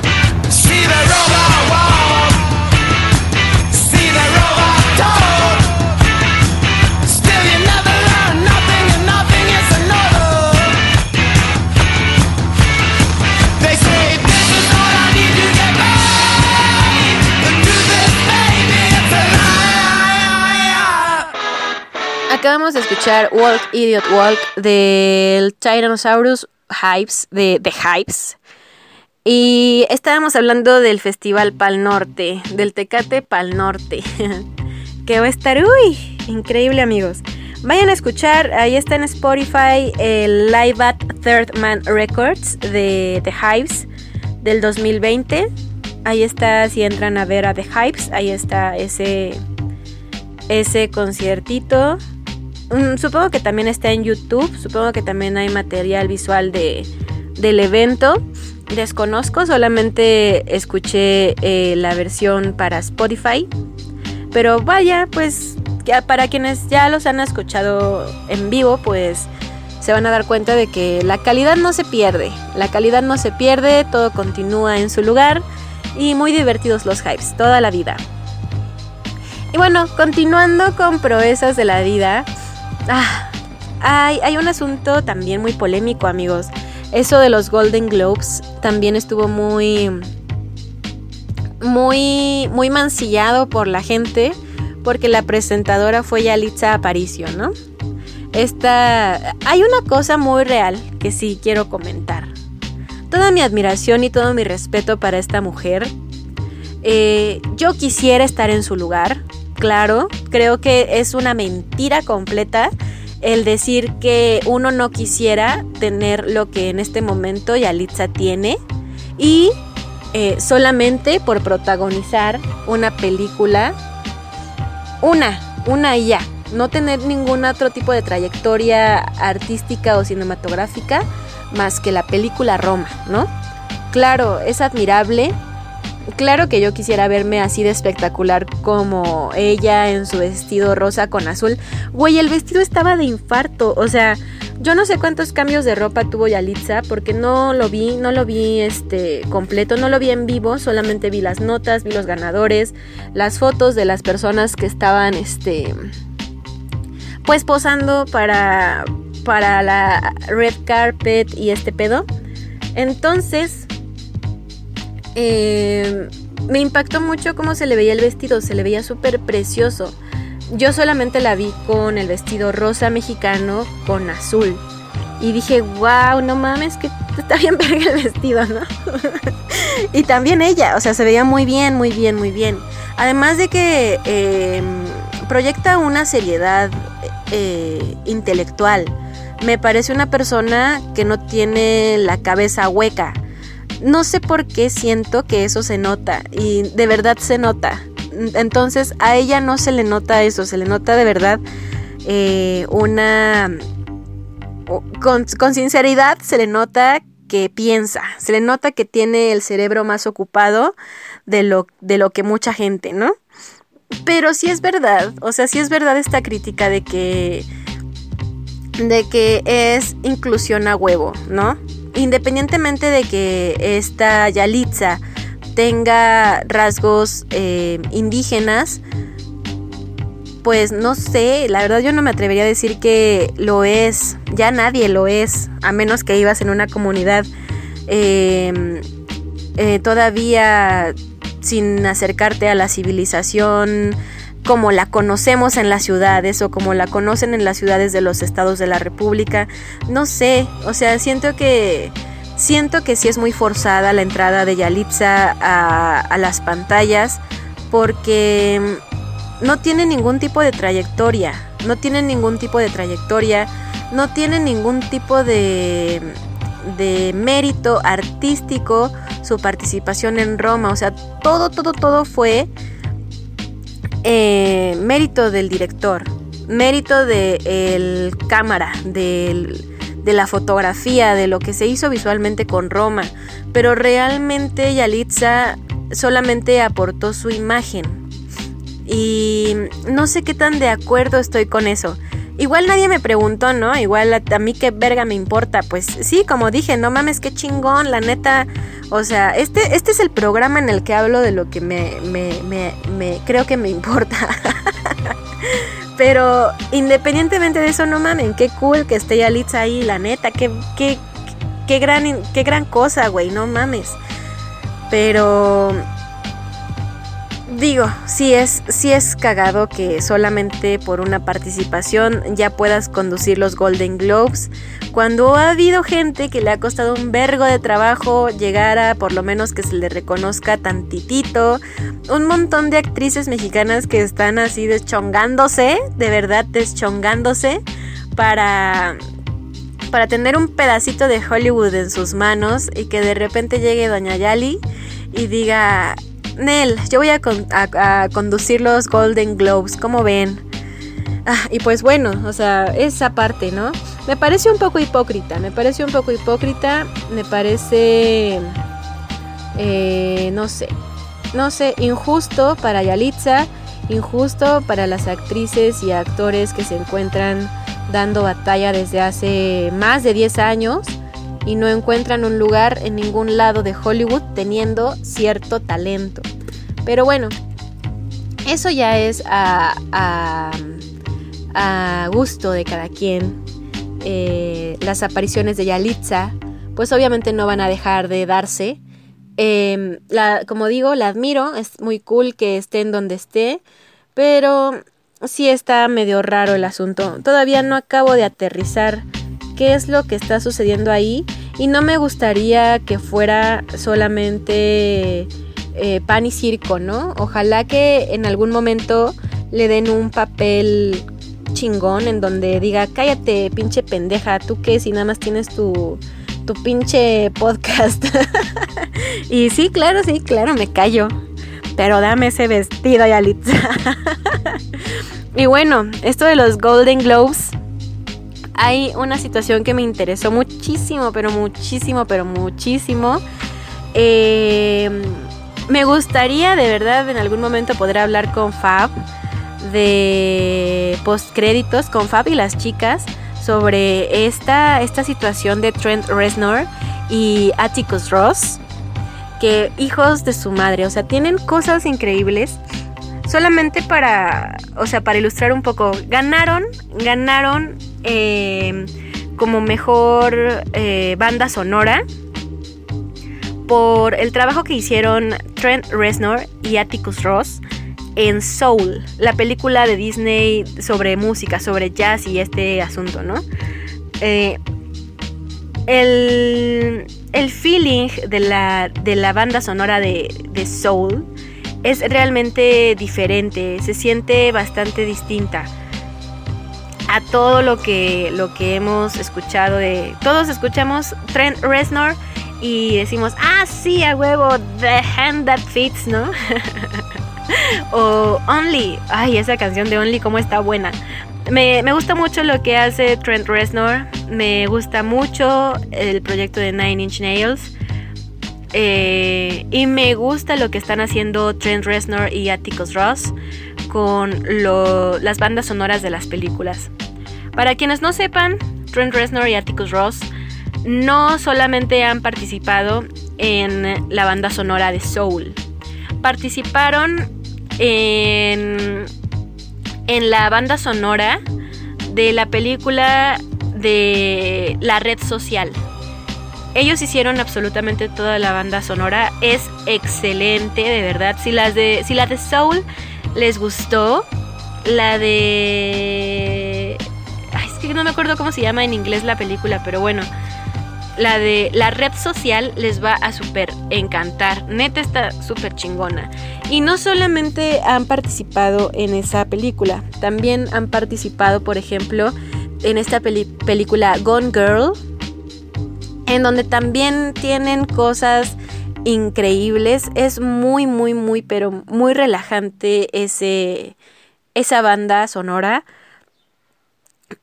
B: Acabamos de escuchar Walk Idiot Walk del Tyrannosaurus Hypes, de The Hypes. Y estábamos hablando del Festival Pal Norte, del Tecate Pal Norte, que va a estar, uy, increíble amigos. Vayan a escuchar, ahí está en Spotify el Live at Third Man Records de The Hypes del 2020. Ahí está, si entran a ver a The Hypes, ahí está ese, ese conciertito. Mm, supongo que también está en YouTube, supongo que también hay material visual de, del evento. Desconozco, solamente escuché eh, la versión para Spotify. Pero vaya, pues para quienes ya los han escuchado en vivo, pues se van a dar cuenta de que la calidad no se pierde. La calidad no se pierde, todo continúa en su lugar y muy divertidos los hypes, toda la vida. Y bueno, continuando con proezas de la vida, Ah, hay, un asunto también muy polémico, amigos. Eso de los Golden Globes también estuvo muy. Muy. Muy mancillado por la gente. Porque la presentadora fue Yalitza Aparicio, ¿no? Esta. Hay una cosa muy real que sí quiero comentar. Toda mi admiración y todo mi respeto para esta mujer. Eh, yo quisiera estar en su lugar claro. Creo que es una mentira completa el decir que uno no quisiera tener lo que en este momento Yalitza tiene y eh, solamente por protagonizar una película, una, una y ya, no tener ningún otro tipo de trayectoria artística o cinematográfica más que la película Roma, ¿no? Claro, es admirable, Claro que yo quisiera verme así de espectacular como ella en su vestido rosa con azul. Güey, el vestido estaba de infarto. O sea, yo no sé cuántos cambios de ropa tuvo Yalitza porque no lo vi, no lo vi este completo, no lo vi en vivo, solamente vi las notas, vi los ganadores, las fotos de las personas que estaban este pues posando para para la red carpet y este pedo. Entonces, eh, me impactó mucho cómo se le veía el vestido, se le veía súper precioso. Yo solamente la vi con el vestido rosa mexicano con azul. Y dije, wow, no mames, que está bien verga el vestido, ¿no? y también ella, o sea, se veía muy bien, muy bien, muy bien. Además de que em, proyecta una seriedad eh, intelectual. Me parece una persona que no tiene la cabeza hueca no sé por qué siento que eso se nota y de verdad se nota. Entonces a ella no se le nota eso, se le nota de verdad eh, una... Con, con sinceridad se le nota que piensa, se le nota que tiene el cerebro más ocupado de lo, de lo que mucha gente, ¿no? Pero sí es verdad, o sea, sí es verdad esta crítica de que de que es inclusión a huevo, ¿no? Independientemente de que esta Yalitza tenga rasgos eh, indígenas, pues no sé, la verdad yo no me atrevería a decir que lo es, ya nadie lo es, a menos que ibas en una comunidad em, eh, todavía sin acercarte a la civilización como la conocemos en las ciudades o como la conocen en las ciudades de los estados de la República. No sé, o sea, siento que siento que sí es muy forzada la entrada de Yalitza a, a las pantallas porque no tiene ningún tipo de trayectoria, no tiene ningún tipo de trayectoria, no tiene ningún tipo de, de mérito artístico su participación en Roma, o sea, todo, todo, todo fue eh, mérito del director, mérito del cámara, de la fotografía, de lo que se hizo visualmente con Roma, pero realmente Yalitza solamente aportó su imagen. Y no sé qué tan de acuerdo estoy con eso. Igual nadie me preguntó, ¿no? Igual a, mí qué verga me importa. Pues sí, como dije, no mames, qué chingón, la neta. O sea, este, este es el programa en el que hablo de lo que me, me, me, creo que me importa. Pero independientemente de eso, no mames, qué cool que esté Yalitza ahí, la neta, qué, qué, qué, gran, qué gran cosa, güey, no mames. Pero digo, sí es, es cagado que solamente por una participación ya puedas conducir los Golden Globes, cuando ha habido gente que le ha costado un vergo de trabajo llegar a por lo menos que se le reconozca tantitito, un montón de actrices mexicanas que están así deschongándose, de verdad deschongándose, para para tener un pedacito de Hollywood en sus manos y que de repente llegue Doña Yali y diga, Nel, yo voy a, conducir los Golden Globes, ¿cómo ven? Ah, y pues bueno, o sea, esa parte, ¿no? Me parece un poco hipócrita, me parece un poco hipócrita, me parece, eh, no sé, no sé, injusto para Yalitza, injusto para las actrices y actores que se encuentran dando batalla desde hace más de 10 años y no encuentran un lugar en ningún lado de Hollywood teniendo cierto talento. Pero bueno, eso ya es a, gusto de cada quien. Eh, las apariciones de Yalitza, pues obviamente no van a dejar de darse. Em, como digo, la admiro, es muy cool que esté en donde esté, pero sí está medio raro el asunto. Todavía no acabo de aterrizar qué es lo que está sucediendo ahí y no me gustaría que fuera solamente eh, pan y circo, ¿no? Ojalá que en algún momento le den un papel chingón en donde diga, cállate, pinche pendeja, tú qué si nada más tienes tu, tu pinche podcast. y sí, claro, sí, claro, me callo. Pero dame ese vestido, Yalitza. y bueno, esto de los Golden Globes hay una situación que me interesó muchísimo, pero muchísimo, pero muchísimo. Em, me gustaría de verdad en algún momento poder hablar con Fab de postcréditos, con Fab y las chicas, sobre esta, esta situación de Trent Reznor y Atticus Ross, que hijos de su madre, o sea, tienen cosas increíbles solamente para, o sea, para ilustrar un poco, ganaron, ganaron eh, como mejor eh, banda sonora por el trabajo que hicieron Trent Reznor y Atticus Ross en Soul, la película de Disney sobre música, sobre jazz y este asunto, ¿no? Eh, el, feeling de la, de la banda sonora de Soul es realmente diferente, se siente bastante distinta a todo lo que, lo que hemos escuchado de... Todos escuchamos Trent Reznor y decimos, ah, sí, a huevo, The Hand That Fits, ¿no? o Only, ay, esa canción de Only, cómo está buena. Me, me, gusta mucho lo que hace Trent Reznor, me gusta mucho el proyecto de Nine Inch Nails. Eh, y me gusta lo que están haciendo Trent Reznor y Atticus Ross con las bandas sonoras de las películas. Para quienes no sepan, Trent Reznor y Atticus Ross no solamente han participado en la banda sonora de Soul, participaron en, en la banda sonora de la película de La Red Social. Ellos hicieron absolutamente toda la banda sonora. Es excelente, de verdad. Si las de, si la de Soul les gustó, la de... no me acuerdo cómo se llama en inglés la película, pero bueno. La de la red social les va a súper encantar. Neta está súper chingona. Y no solamente han participado en esa película, también han participado, por ejemplo, en esta película Gone Girl, en donde también tienen cosas increíbles. Es muy, muy, muy, pero muy relajante ese, esa banda sonora.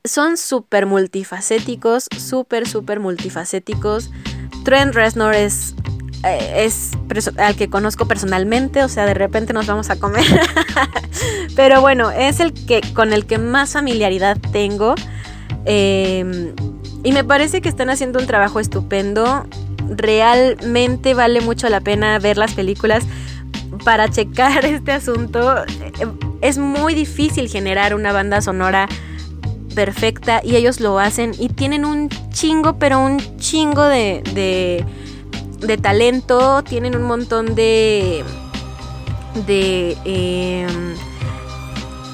B: Son súper multifacéticos, súper, súper multifacéticos. Trent Reznor es eh, es al que conozco personalmente, o sea, de repente nos vamos a comer. Pero bueno, es el que con el que más familiaridad tengo. Em, y me parece que están haciendo un trabajo estupendo. Realmente vale mucho la pena ver las películas para checar este asunto. Es muy difícil generar una banda sonora perfecta y ellos lo hacen y tienen un chingo, pero un chingo de, de, talento, tienen un montón de... de... Em,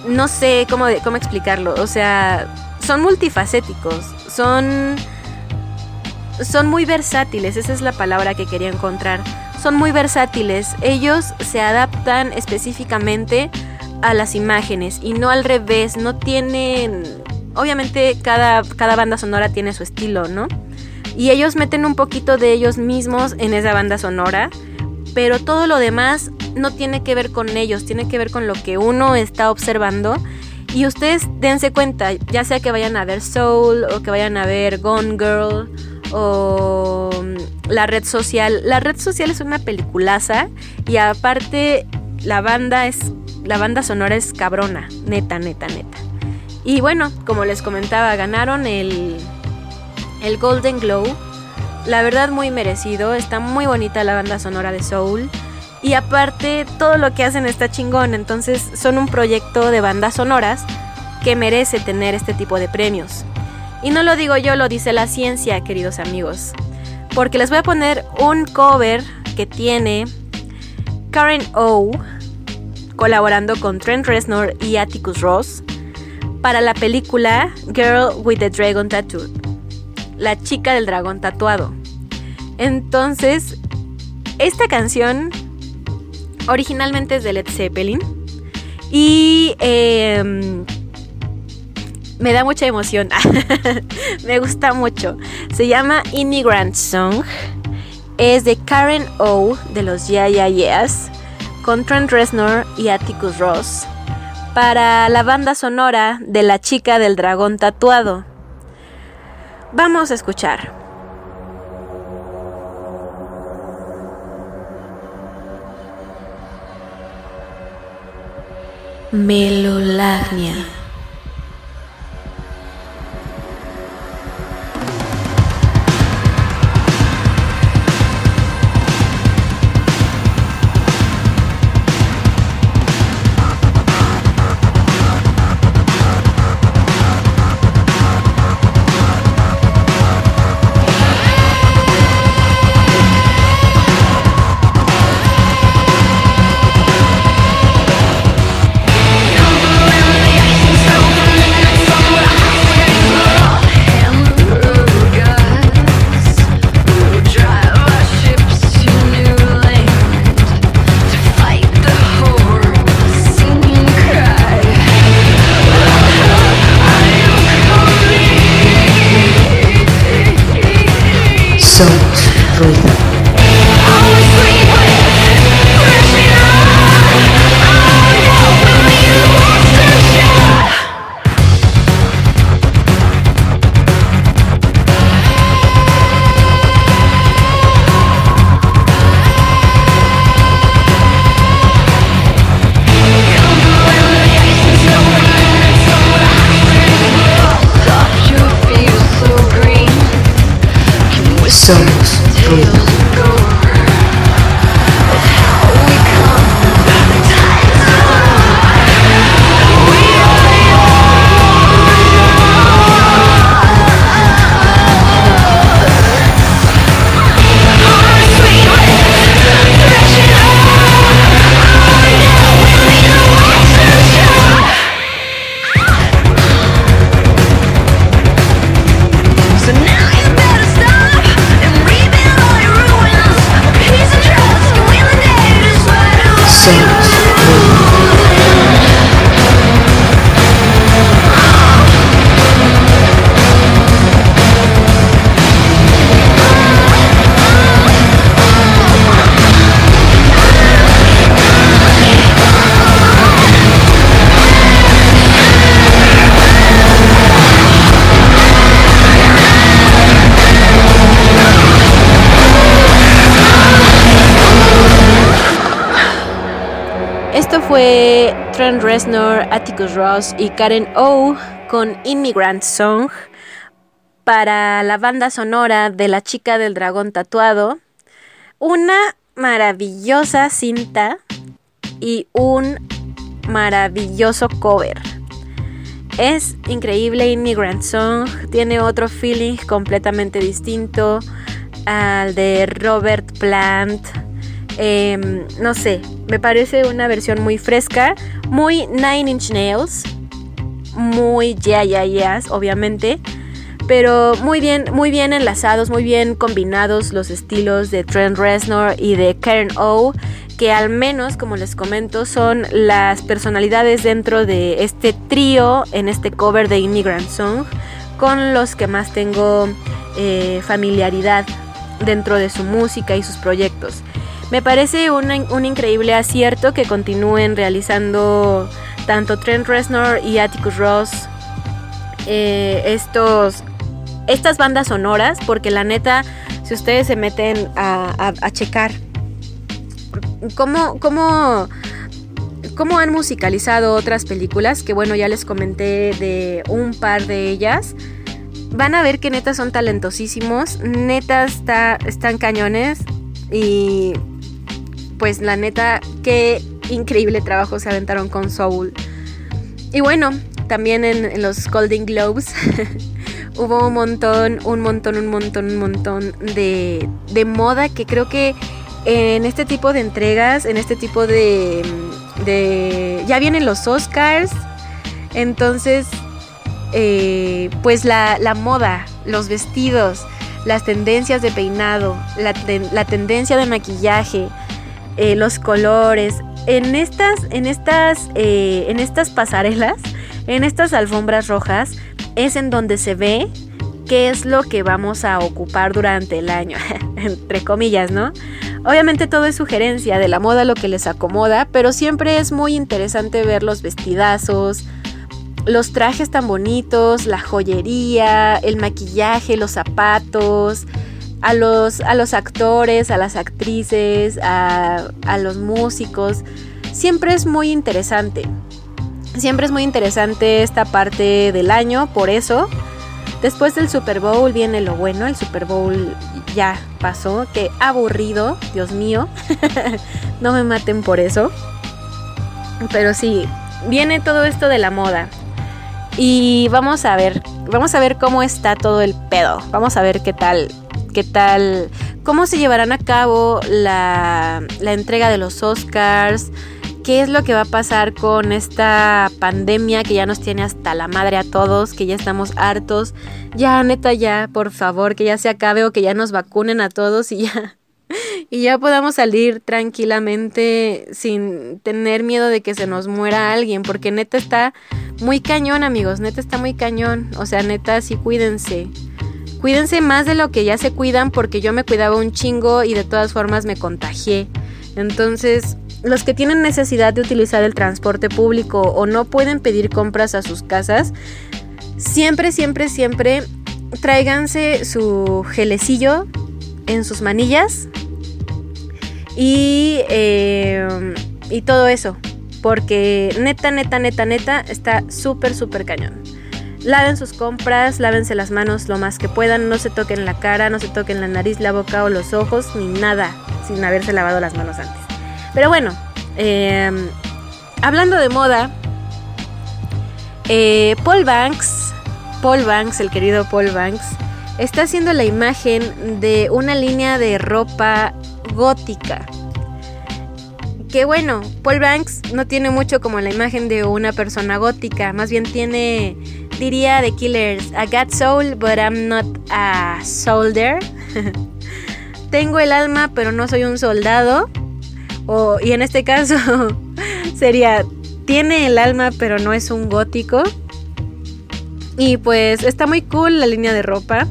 B: no sé cómo, cómo explicarlo, o sea, son multifacéticos, son... Son muy versátiles, esa es la palabra que quería encontrar. Son muy versátiles, ellos se adaptan específicamente a las imágenes y no al revés, no tienen obviamente cada, cada banda sonora tiene su estilo, ¿no? Y ellos meten un poquito de ellos mismos en esa banda sonora, pero todo lo demás no tiene que ver con ellos, tiene que ver con lo que uno está observando. Y ustedes dense cuenta, ya sea que vayan a ver Soul o que vayan a ver Gone Girl o mm, La Red Social. La Red Social es una peliculaza y aparte la banda es la banda sonora es cabrona, neta, neta, neta. Y bueno, como les comentaba, ganaron el, Golden Glow. La verdad muy merecido, está muy bonita la banda sonora de Soul. Y aparte, todo lo que hacen está chingón, entonces son un proyecto de bandas sonoras que merece tener este tipo de premios. Y no lo digo yo, lo dice la ciencia, queridos amigos. Porque les voy a poner un cover que tiene Karen O colaborando con Trent Reznor y Atticus Ross para la película Girl with the Dragon Tattoo, la chica del dragón tatuado. Entonces, esta canción originalmente es de Led Zeppelin y em, me da mucha emoción, me gusta mucho. Se llama Immigrant Song, es de Karen O de los Yeah Yeah Yeahs con Trent Reznor y Atticus Ross para la banda sonora de La chica del dragón tatuado. Vamos a escuchar. Melolagnia. Somos ruido. Trent Reznor, Atticus Ross y Karen O con Immigrant Song para la banda sonora de La chica del dragón tatuado. Una maravillosa cinta y un maravilloso cover. Es increíble Immigrant Song, tiene otro feeling completamente distinto al de Robert Plant. Em, no sé, me parece una versión muy fresca, muy Nine Inch Nails, muy Yeah Yeah Yeahs, obviamente, pero muy bien, muy bien enlazados, muy bien combinados los estilos de Trent Reznor y de Karen O que al menos, como les comento, son las personalidades dentro de este trío en este cover de Immigrant Song con los que más tengo eh, familiaridad dentro de su música y sus proyectos. Me parece un, increíble acierto que continúen realizando tanto Trent Reznor y Atticus Ross eh, estos, estas bandas sonoras, porque la neta, si ustedes se meten a, a checar cómo, cómo, cómo han musicalizado otras películas, que bueno, ya les comenté de un par de ellas. Van a ver que neta son talentosísimos, neta está, están cañones y pues la neta, qué increíble trabajo se aventaron con Soul. Y bueno, también en, los Golden Globes hubo un montón, un montón, un montón, un montón de, de moda que creo que en este tipo de entregas, en este tipo de, de ya vienen los Oscars, entonces, eh, pues la, moda, los vestidos, las tendencias de peinado, la, tendencia de maquillaje, eh, los colores, en estas, en estas, eh, en estas pasarelas, en estas alfombras rojas, es en donde se ve qué es lo que vamos a ocupar durante el año, entre comillas, ¿no? Obviamente todo es sugerencia de la moda, lo que les acomoda, pero siempre es muy interesante ver los vestidazos, los trajes tan bonitos, la joyería, el maquillaje, los zapatos, a los, a los actores, a las actrices, a, a los músicos. Siempre es muy interesante. Siempre es muy interesante esta parte del año, por eso Después del Super Bowl viene lo bueno, el Super Bowl ya pasó, qué aburrido, Dios mío, no me maten por eso. Pero sí, viene todo esto de la moda. Y vamos a ver, vamos a ver cómo está todo el pedo. Vamos a ver qué tal, qué tal, cómo se llevarán a cabo la, la entrega de los Oscars, qué es lo que va a pasar con esta pandemia que ya nos tiene hasta la madre a todos, que ya estamos hartos. Ya, neta, ya, por favor, que ya se acabe o que ya nos vacunen a todos y ya. Y ya podamos salir tranquilamente sin tener miedo de que se nos muera alguien, porque neta está muy cañón, amigos, neta está muy cañón. O sea, neta, sí cuídense. Cuídense más de lo que ya se cuidan porque yo me cuidaba un chingo y de todas formas me contagié. Entonces, los que tienen necesidad de utilizar el transporte público o no pueden pedir compras a sus casas, siempre, siempre, siempre tráiganse su gelecillo en sus manillas y, eh, y todo eso. Porque neta, neta, neta, neta está súper, súper cañón. Laven sus compras, lávense las manos lo más que puedan, no se toquen la cara, no se toquen la nariz, la boca o los ojos, ni nada, sin haberse lavado las manos antes. Pero bueno, em, hablando de moda, eh, Paul Banks, Paul Banks, el querido Paul Banks, está haciendo la imagen de una línea de ropa gótica. Que bueno, Paul Banks no tiene mucho como la imagen de una persona gótica, más bien tiene, diría de Killers, I got soul, but I'm not a soldier. Tengo el alma, pero no soy un soldado. O, y en este caso sería, tiene el alma pero no es un gótico. Y pues está muy cool la línea de ropa.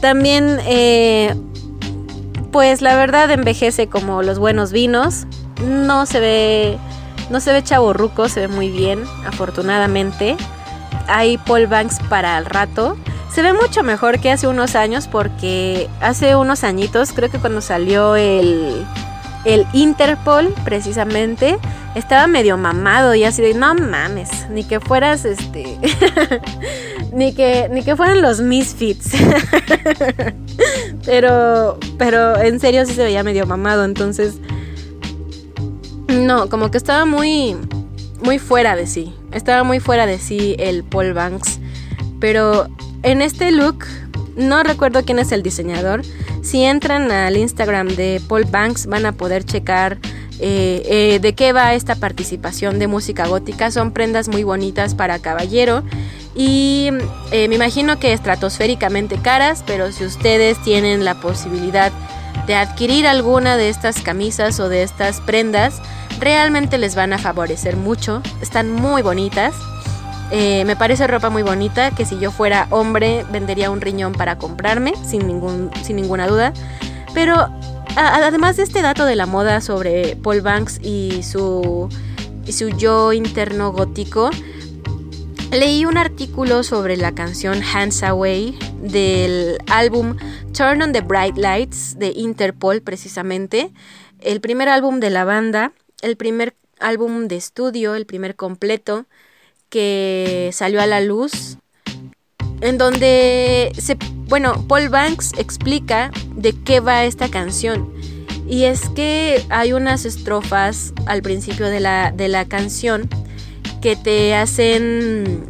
B: También, eh, pues la verdad envejece como los buenos vinos. No se ve, no se ve chaborruco, se ve muy bien, afortunadamente. Hay Paul Banks para el rato. Se ve mucho mejor que hace unos años porque hace unos añitos, creo que cuando salió el el Interpol precisamente. estaba medio mamado y así de, no mames, ni que fueras este, ni que, ni que fueran los Misfits. pero, pero en serio sí se veía medio mamado, entonces, no, como que estaba muy, muy fuera de sí, estaba muy fuera de sí el Paul Banks, pero en este look, no recuerdo quién es el diseñador, si entran al Instagram de Paul Banks van a poder checar eh, eh, de qué va esta participación de música gótica. Son prendas muy bonitas para caballero y eh, me imagino que estratosféricamente caras, pero si ustedes tienen la posibilidad de adquirir alguna de estas camisas o de estas prendas, realmente les van a favorecer mucho. Están muy bonitas. me parece ropa muy bonita que si yo fuera hombre vendería un riñón para comprarme sin, ningún, sin ninguna duda. Pero además de este dato de la moda sobre Paul Banks y su, su yo interno gótico, leí un artículo sobre la canción Hands Away del álbum Turn on the Bright Lights de Interpol precisamente, el primer álbum de la banda, el primer álbum de estudio, el primer completo que salió a la luz en donde se, bueno, Paul Banks explica de qué va esta canción. Y es que hay unas estrofas al principio de la, de la canción que te hacen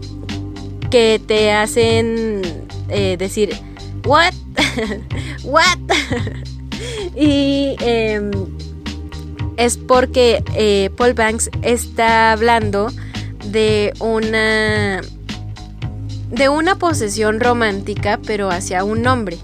B: que te hacen eh, decir what what y em, es porque eh, Paul Banks está hablando de una de una posesión romántica pero hacia un hombre.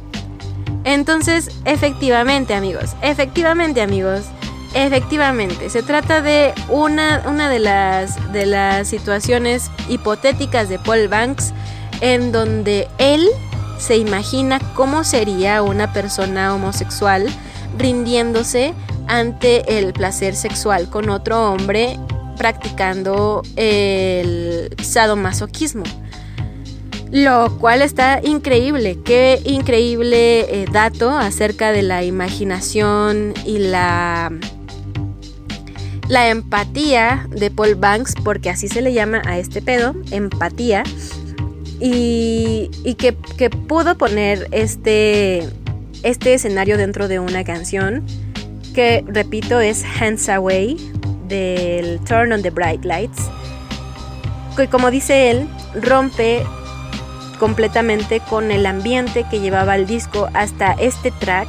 B: Entonces, efectivamente amigos, efectivamente amigos, efectivamente, se trata de una, una de, las, de las situaciones hipotéticas de Paul Banks en donde él se imagina cómo sería una persona homosexual rindiéndose ante el placer sexual con otro hombre practicando el sadomasoquismo. Lo cual está increíble, qué increíble eh, dato acerca de la imaginación y la, la empatía de Paul Banks, porque así se le llama a este pedo, empatía, y, que, pudo poner este, este escenario dentro de una canción que, repito, es Hands Away del Turn on the Bright Lights, que como dice él, rompe completamente con el ambiente que llevaba el disco hasta este track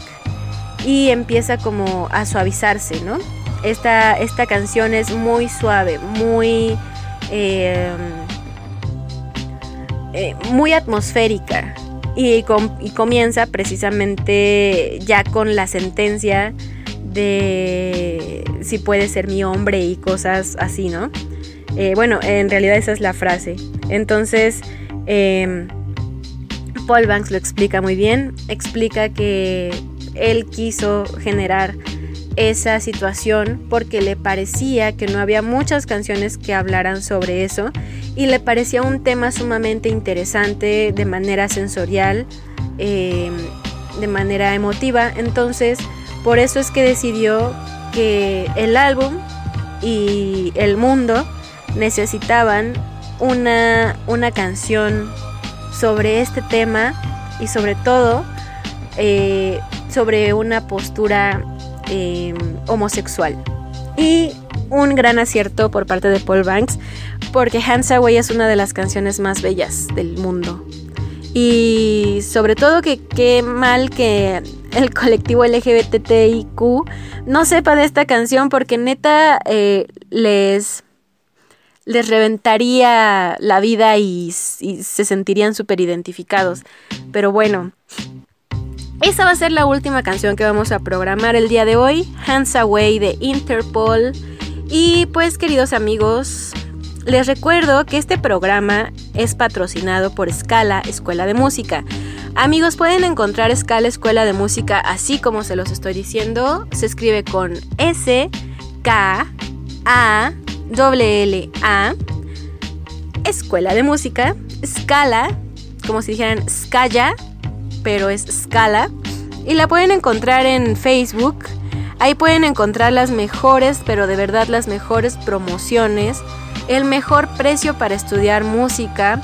B: y empieza como a suavizarse, ¿no? Esta, esta canción es muy suave, muy, em, eh, muy atmosférica y, comienza precisamente ya con la sentencia de si puede ser mi hombre y cosas así, ¿no? Eh, bueno, en realidad esa es la frase. Entonces, em, Paul Banks lo explica muy bien, explica que él quiso generar esa situación porque le parecía que no había muchas canciones que hablaran sobre eso y le parecía un tema sumamente interesante de manera sensorial, em, de manera emotiva. Entonces, por eso es que decidió que el álbum y el mundo necesitaban una, una canción sobre este tema y sobre todo eh, sobre una postura em, homosexual. Y un gran acierto por parte de Paul Banks, porque Hands Away es una de las canciones más bellas del mundo. Y sobre todo que qué mal que el colectivo LGBTIQ no sepa de esta canción porque neta eh, les les reventaría la vida y, se sentirían súper identificados. Pero bueno, esa va a ser la última canción que vamos a programar el día de hoy, Hands Away de Interpol. Y pues queridos amigos, les recuerdo que este programa es patrocinado por Scala Escuela de Música. Amigos, pueden encontrar Scala Escuela de Música así como se los estoy diciendo. Se escribe con S, K, A, WLA, Escuela de Música, Scala, como si dijeran Scala, pero es Scala, y la pueden encontrar en Facebook. Ahí pueden encontrar las mejores, pero de verdad las mejores promociones, el mejor precio para estudiar música,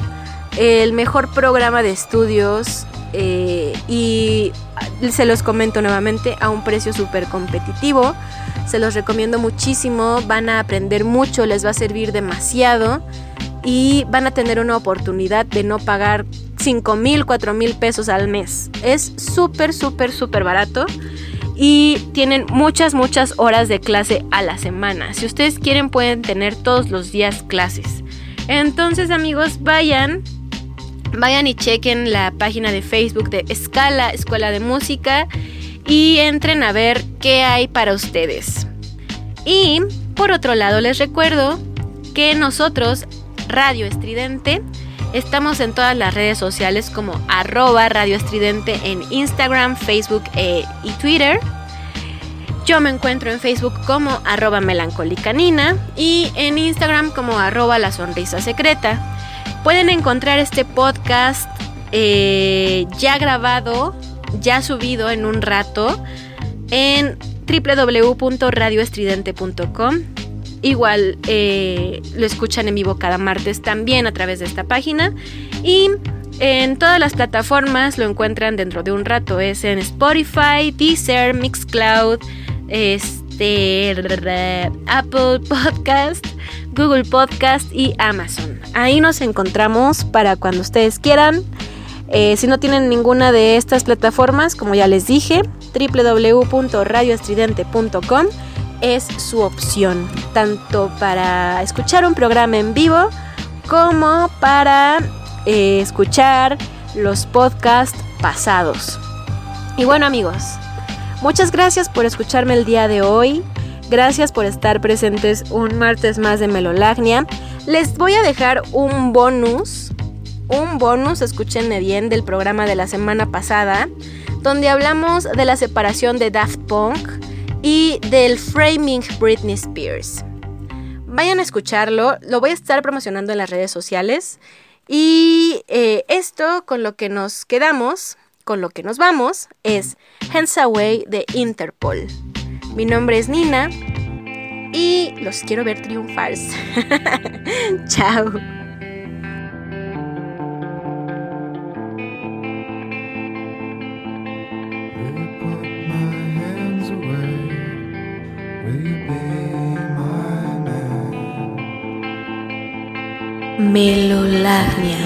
B: el mejor programa de estudios. Eh, y se los comento nuevamente a un precio súper competitivo. Se los recomiendo muchísimo, van a aprender mucho, les va a servir demasiado. Y van a tener una oportunidad de no pagar 5 mil, 4 mil pesos al mes. Es súper, súper, súper barato y tienen muchas, muchas horas de clase a la semana. Si ustedes quieren pueden tener todos los días clases. Entonces amigos, vayan, vayan y chequen la página de Facebook de Escala, Escuela de Música y entren a ver qué hay para ustedes. Y por otro lado les recuerdo que nosotros, Radio Estridente, estamos en todas las redes sociales como arroba Radio Estridente en Instagram, Facebook e, y Twitter. Yo me encuentro en Facebook como arroba melancolicanina y en Instagram como arroba la sonrisa secreta. Pueden encontrar este podcast eh, ya grabado, ya subido en un rato en www.radioestridente.com. Igual eh, lo escuchan en vivo cada martes también a través de esta página. Y en todas las plataformas lo encuentran dentro de un rato. Es en Spotify, Deezer, Mixcloud, este, Apple Podcast, Google Podcast y Amazon. Ahí nos encontramos para cuando ustedes quieran. Eh, si no tienen ninguna de estas plataformas, como ya les dije, www.radioestridente.com es su opción, tanto para escuchar un programa en vivo como para eh, escuchar los podcasts pasados. Y bueno amigos, muchas gracias por escucharme el día de hoy. Gracias por estar presentes un martes más de Melolagnia. Les voy a dejar un bonus, un bonus, escúchenme bien, del programa de la semana pasada donde hablamos de la separación de Daft Punk y del framing Britney Spears. Vayan a escucharlo, lo voy a estar promocionando en las redes sociales. Y eh, esto con lo que nos quedamos, con lo que nos vamos, es Hands Away de Interpol. Mi nombre es Nina y los quiero ver triunfar. Chao. Melolagnia.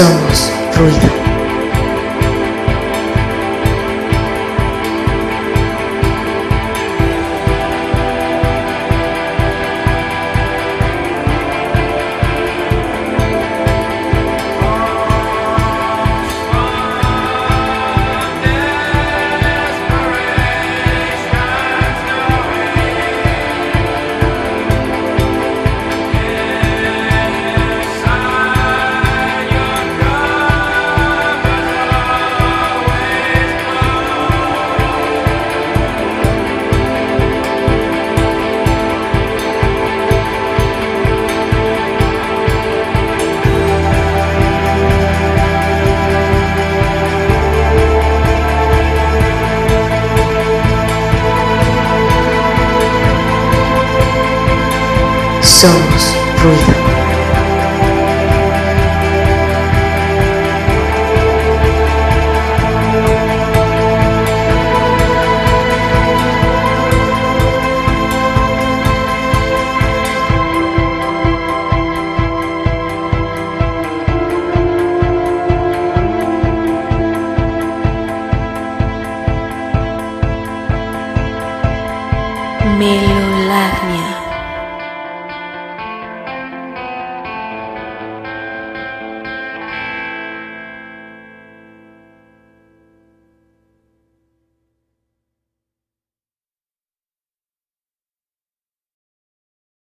A: Somos ruido. Somos ruido.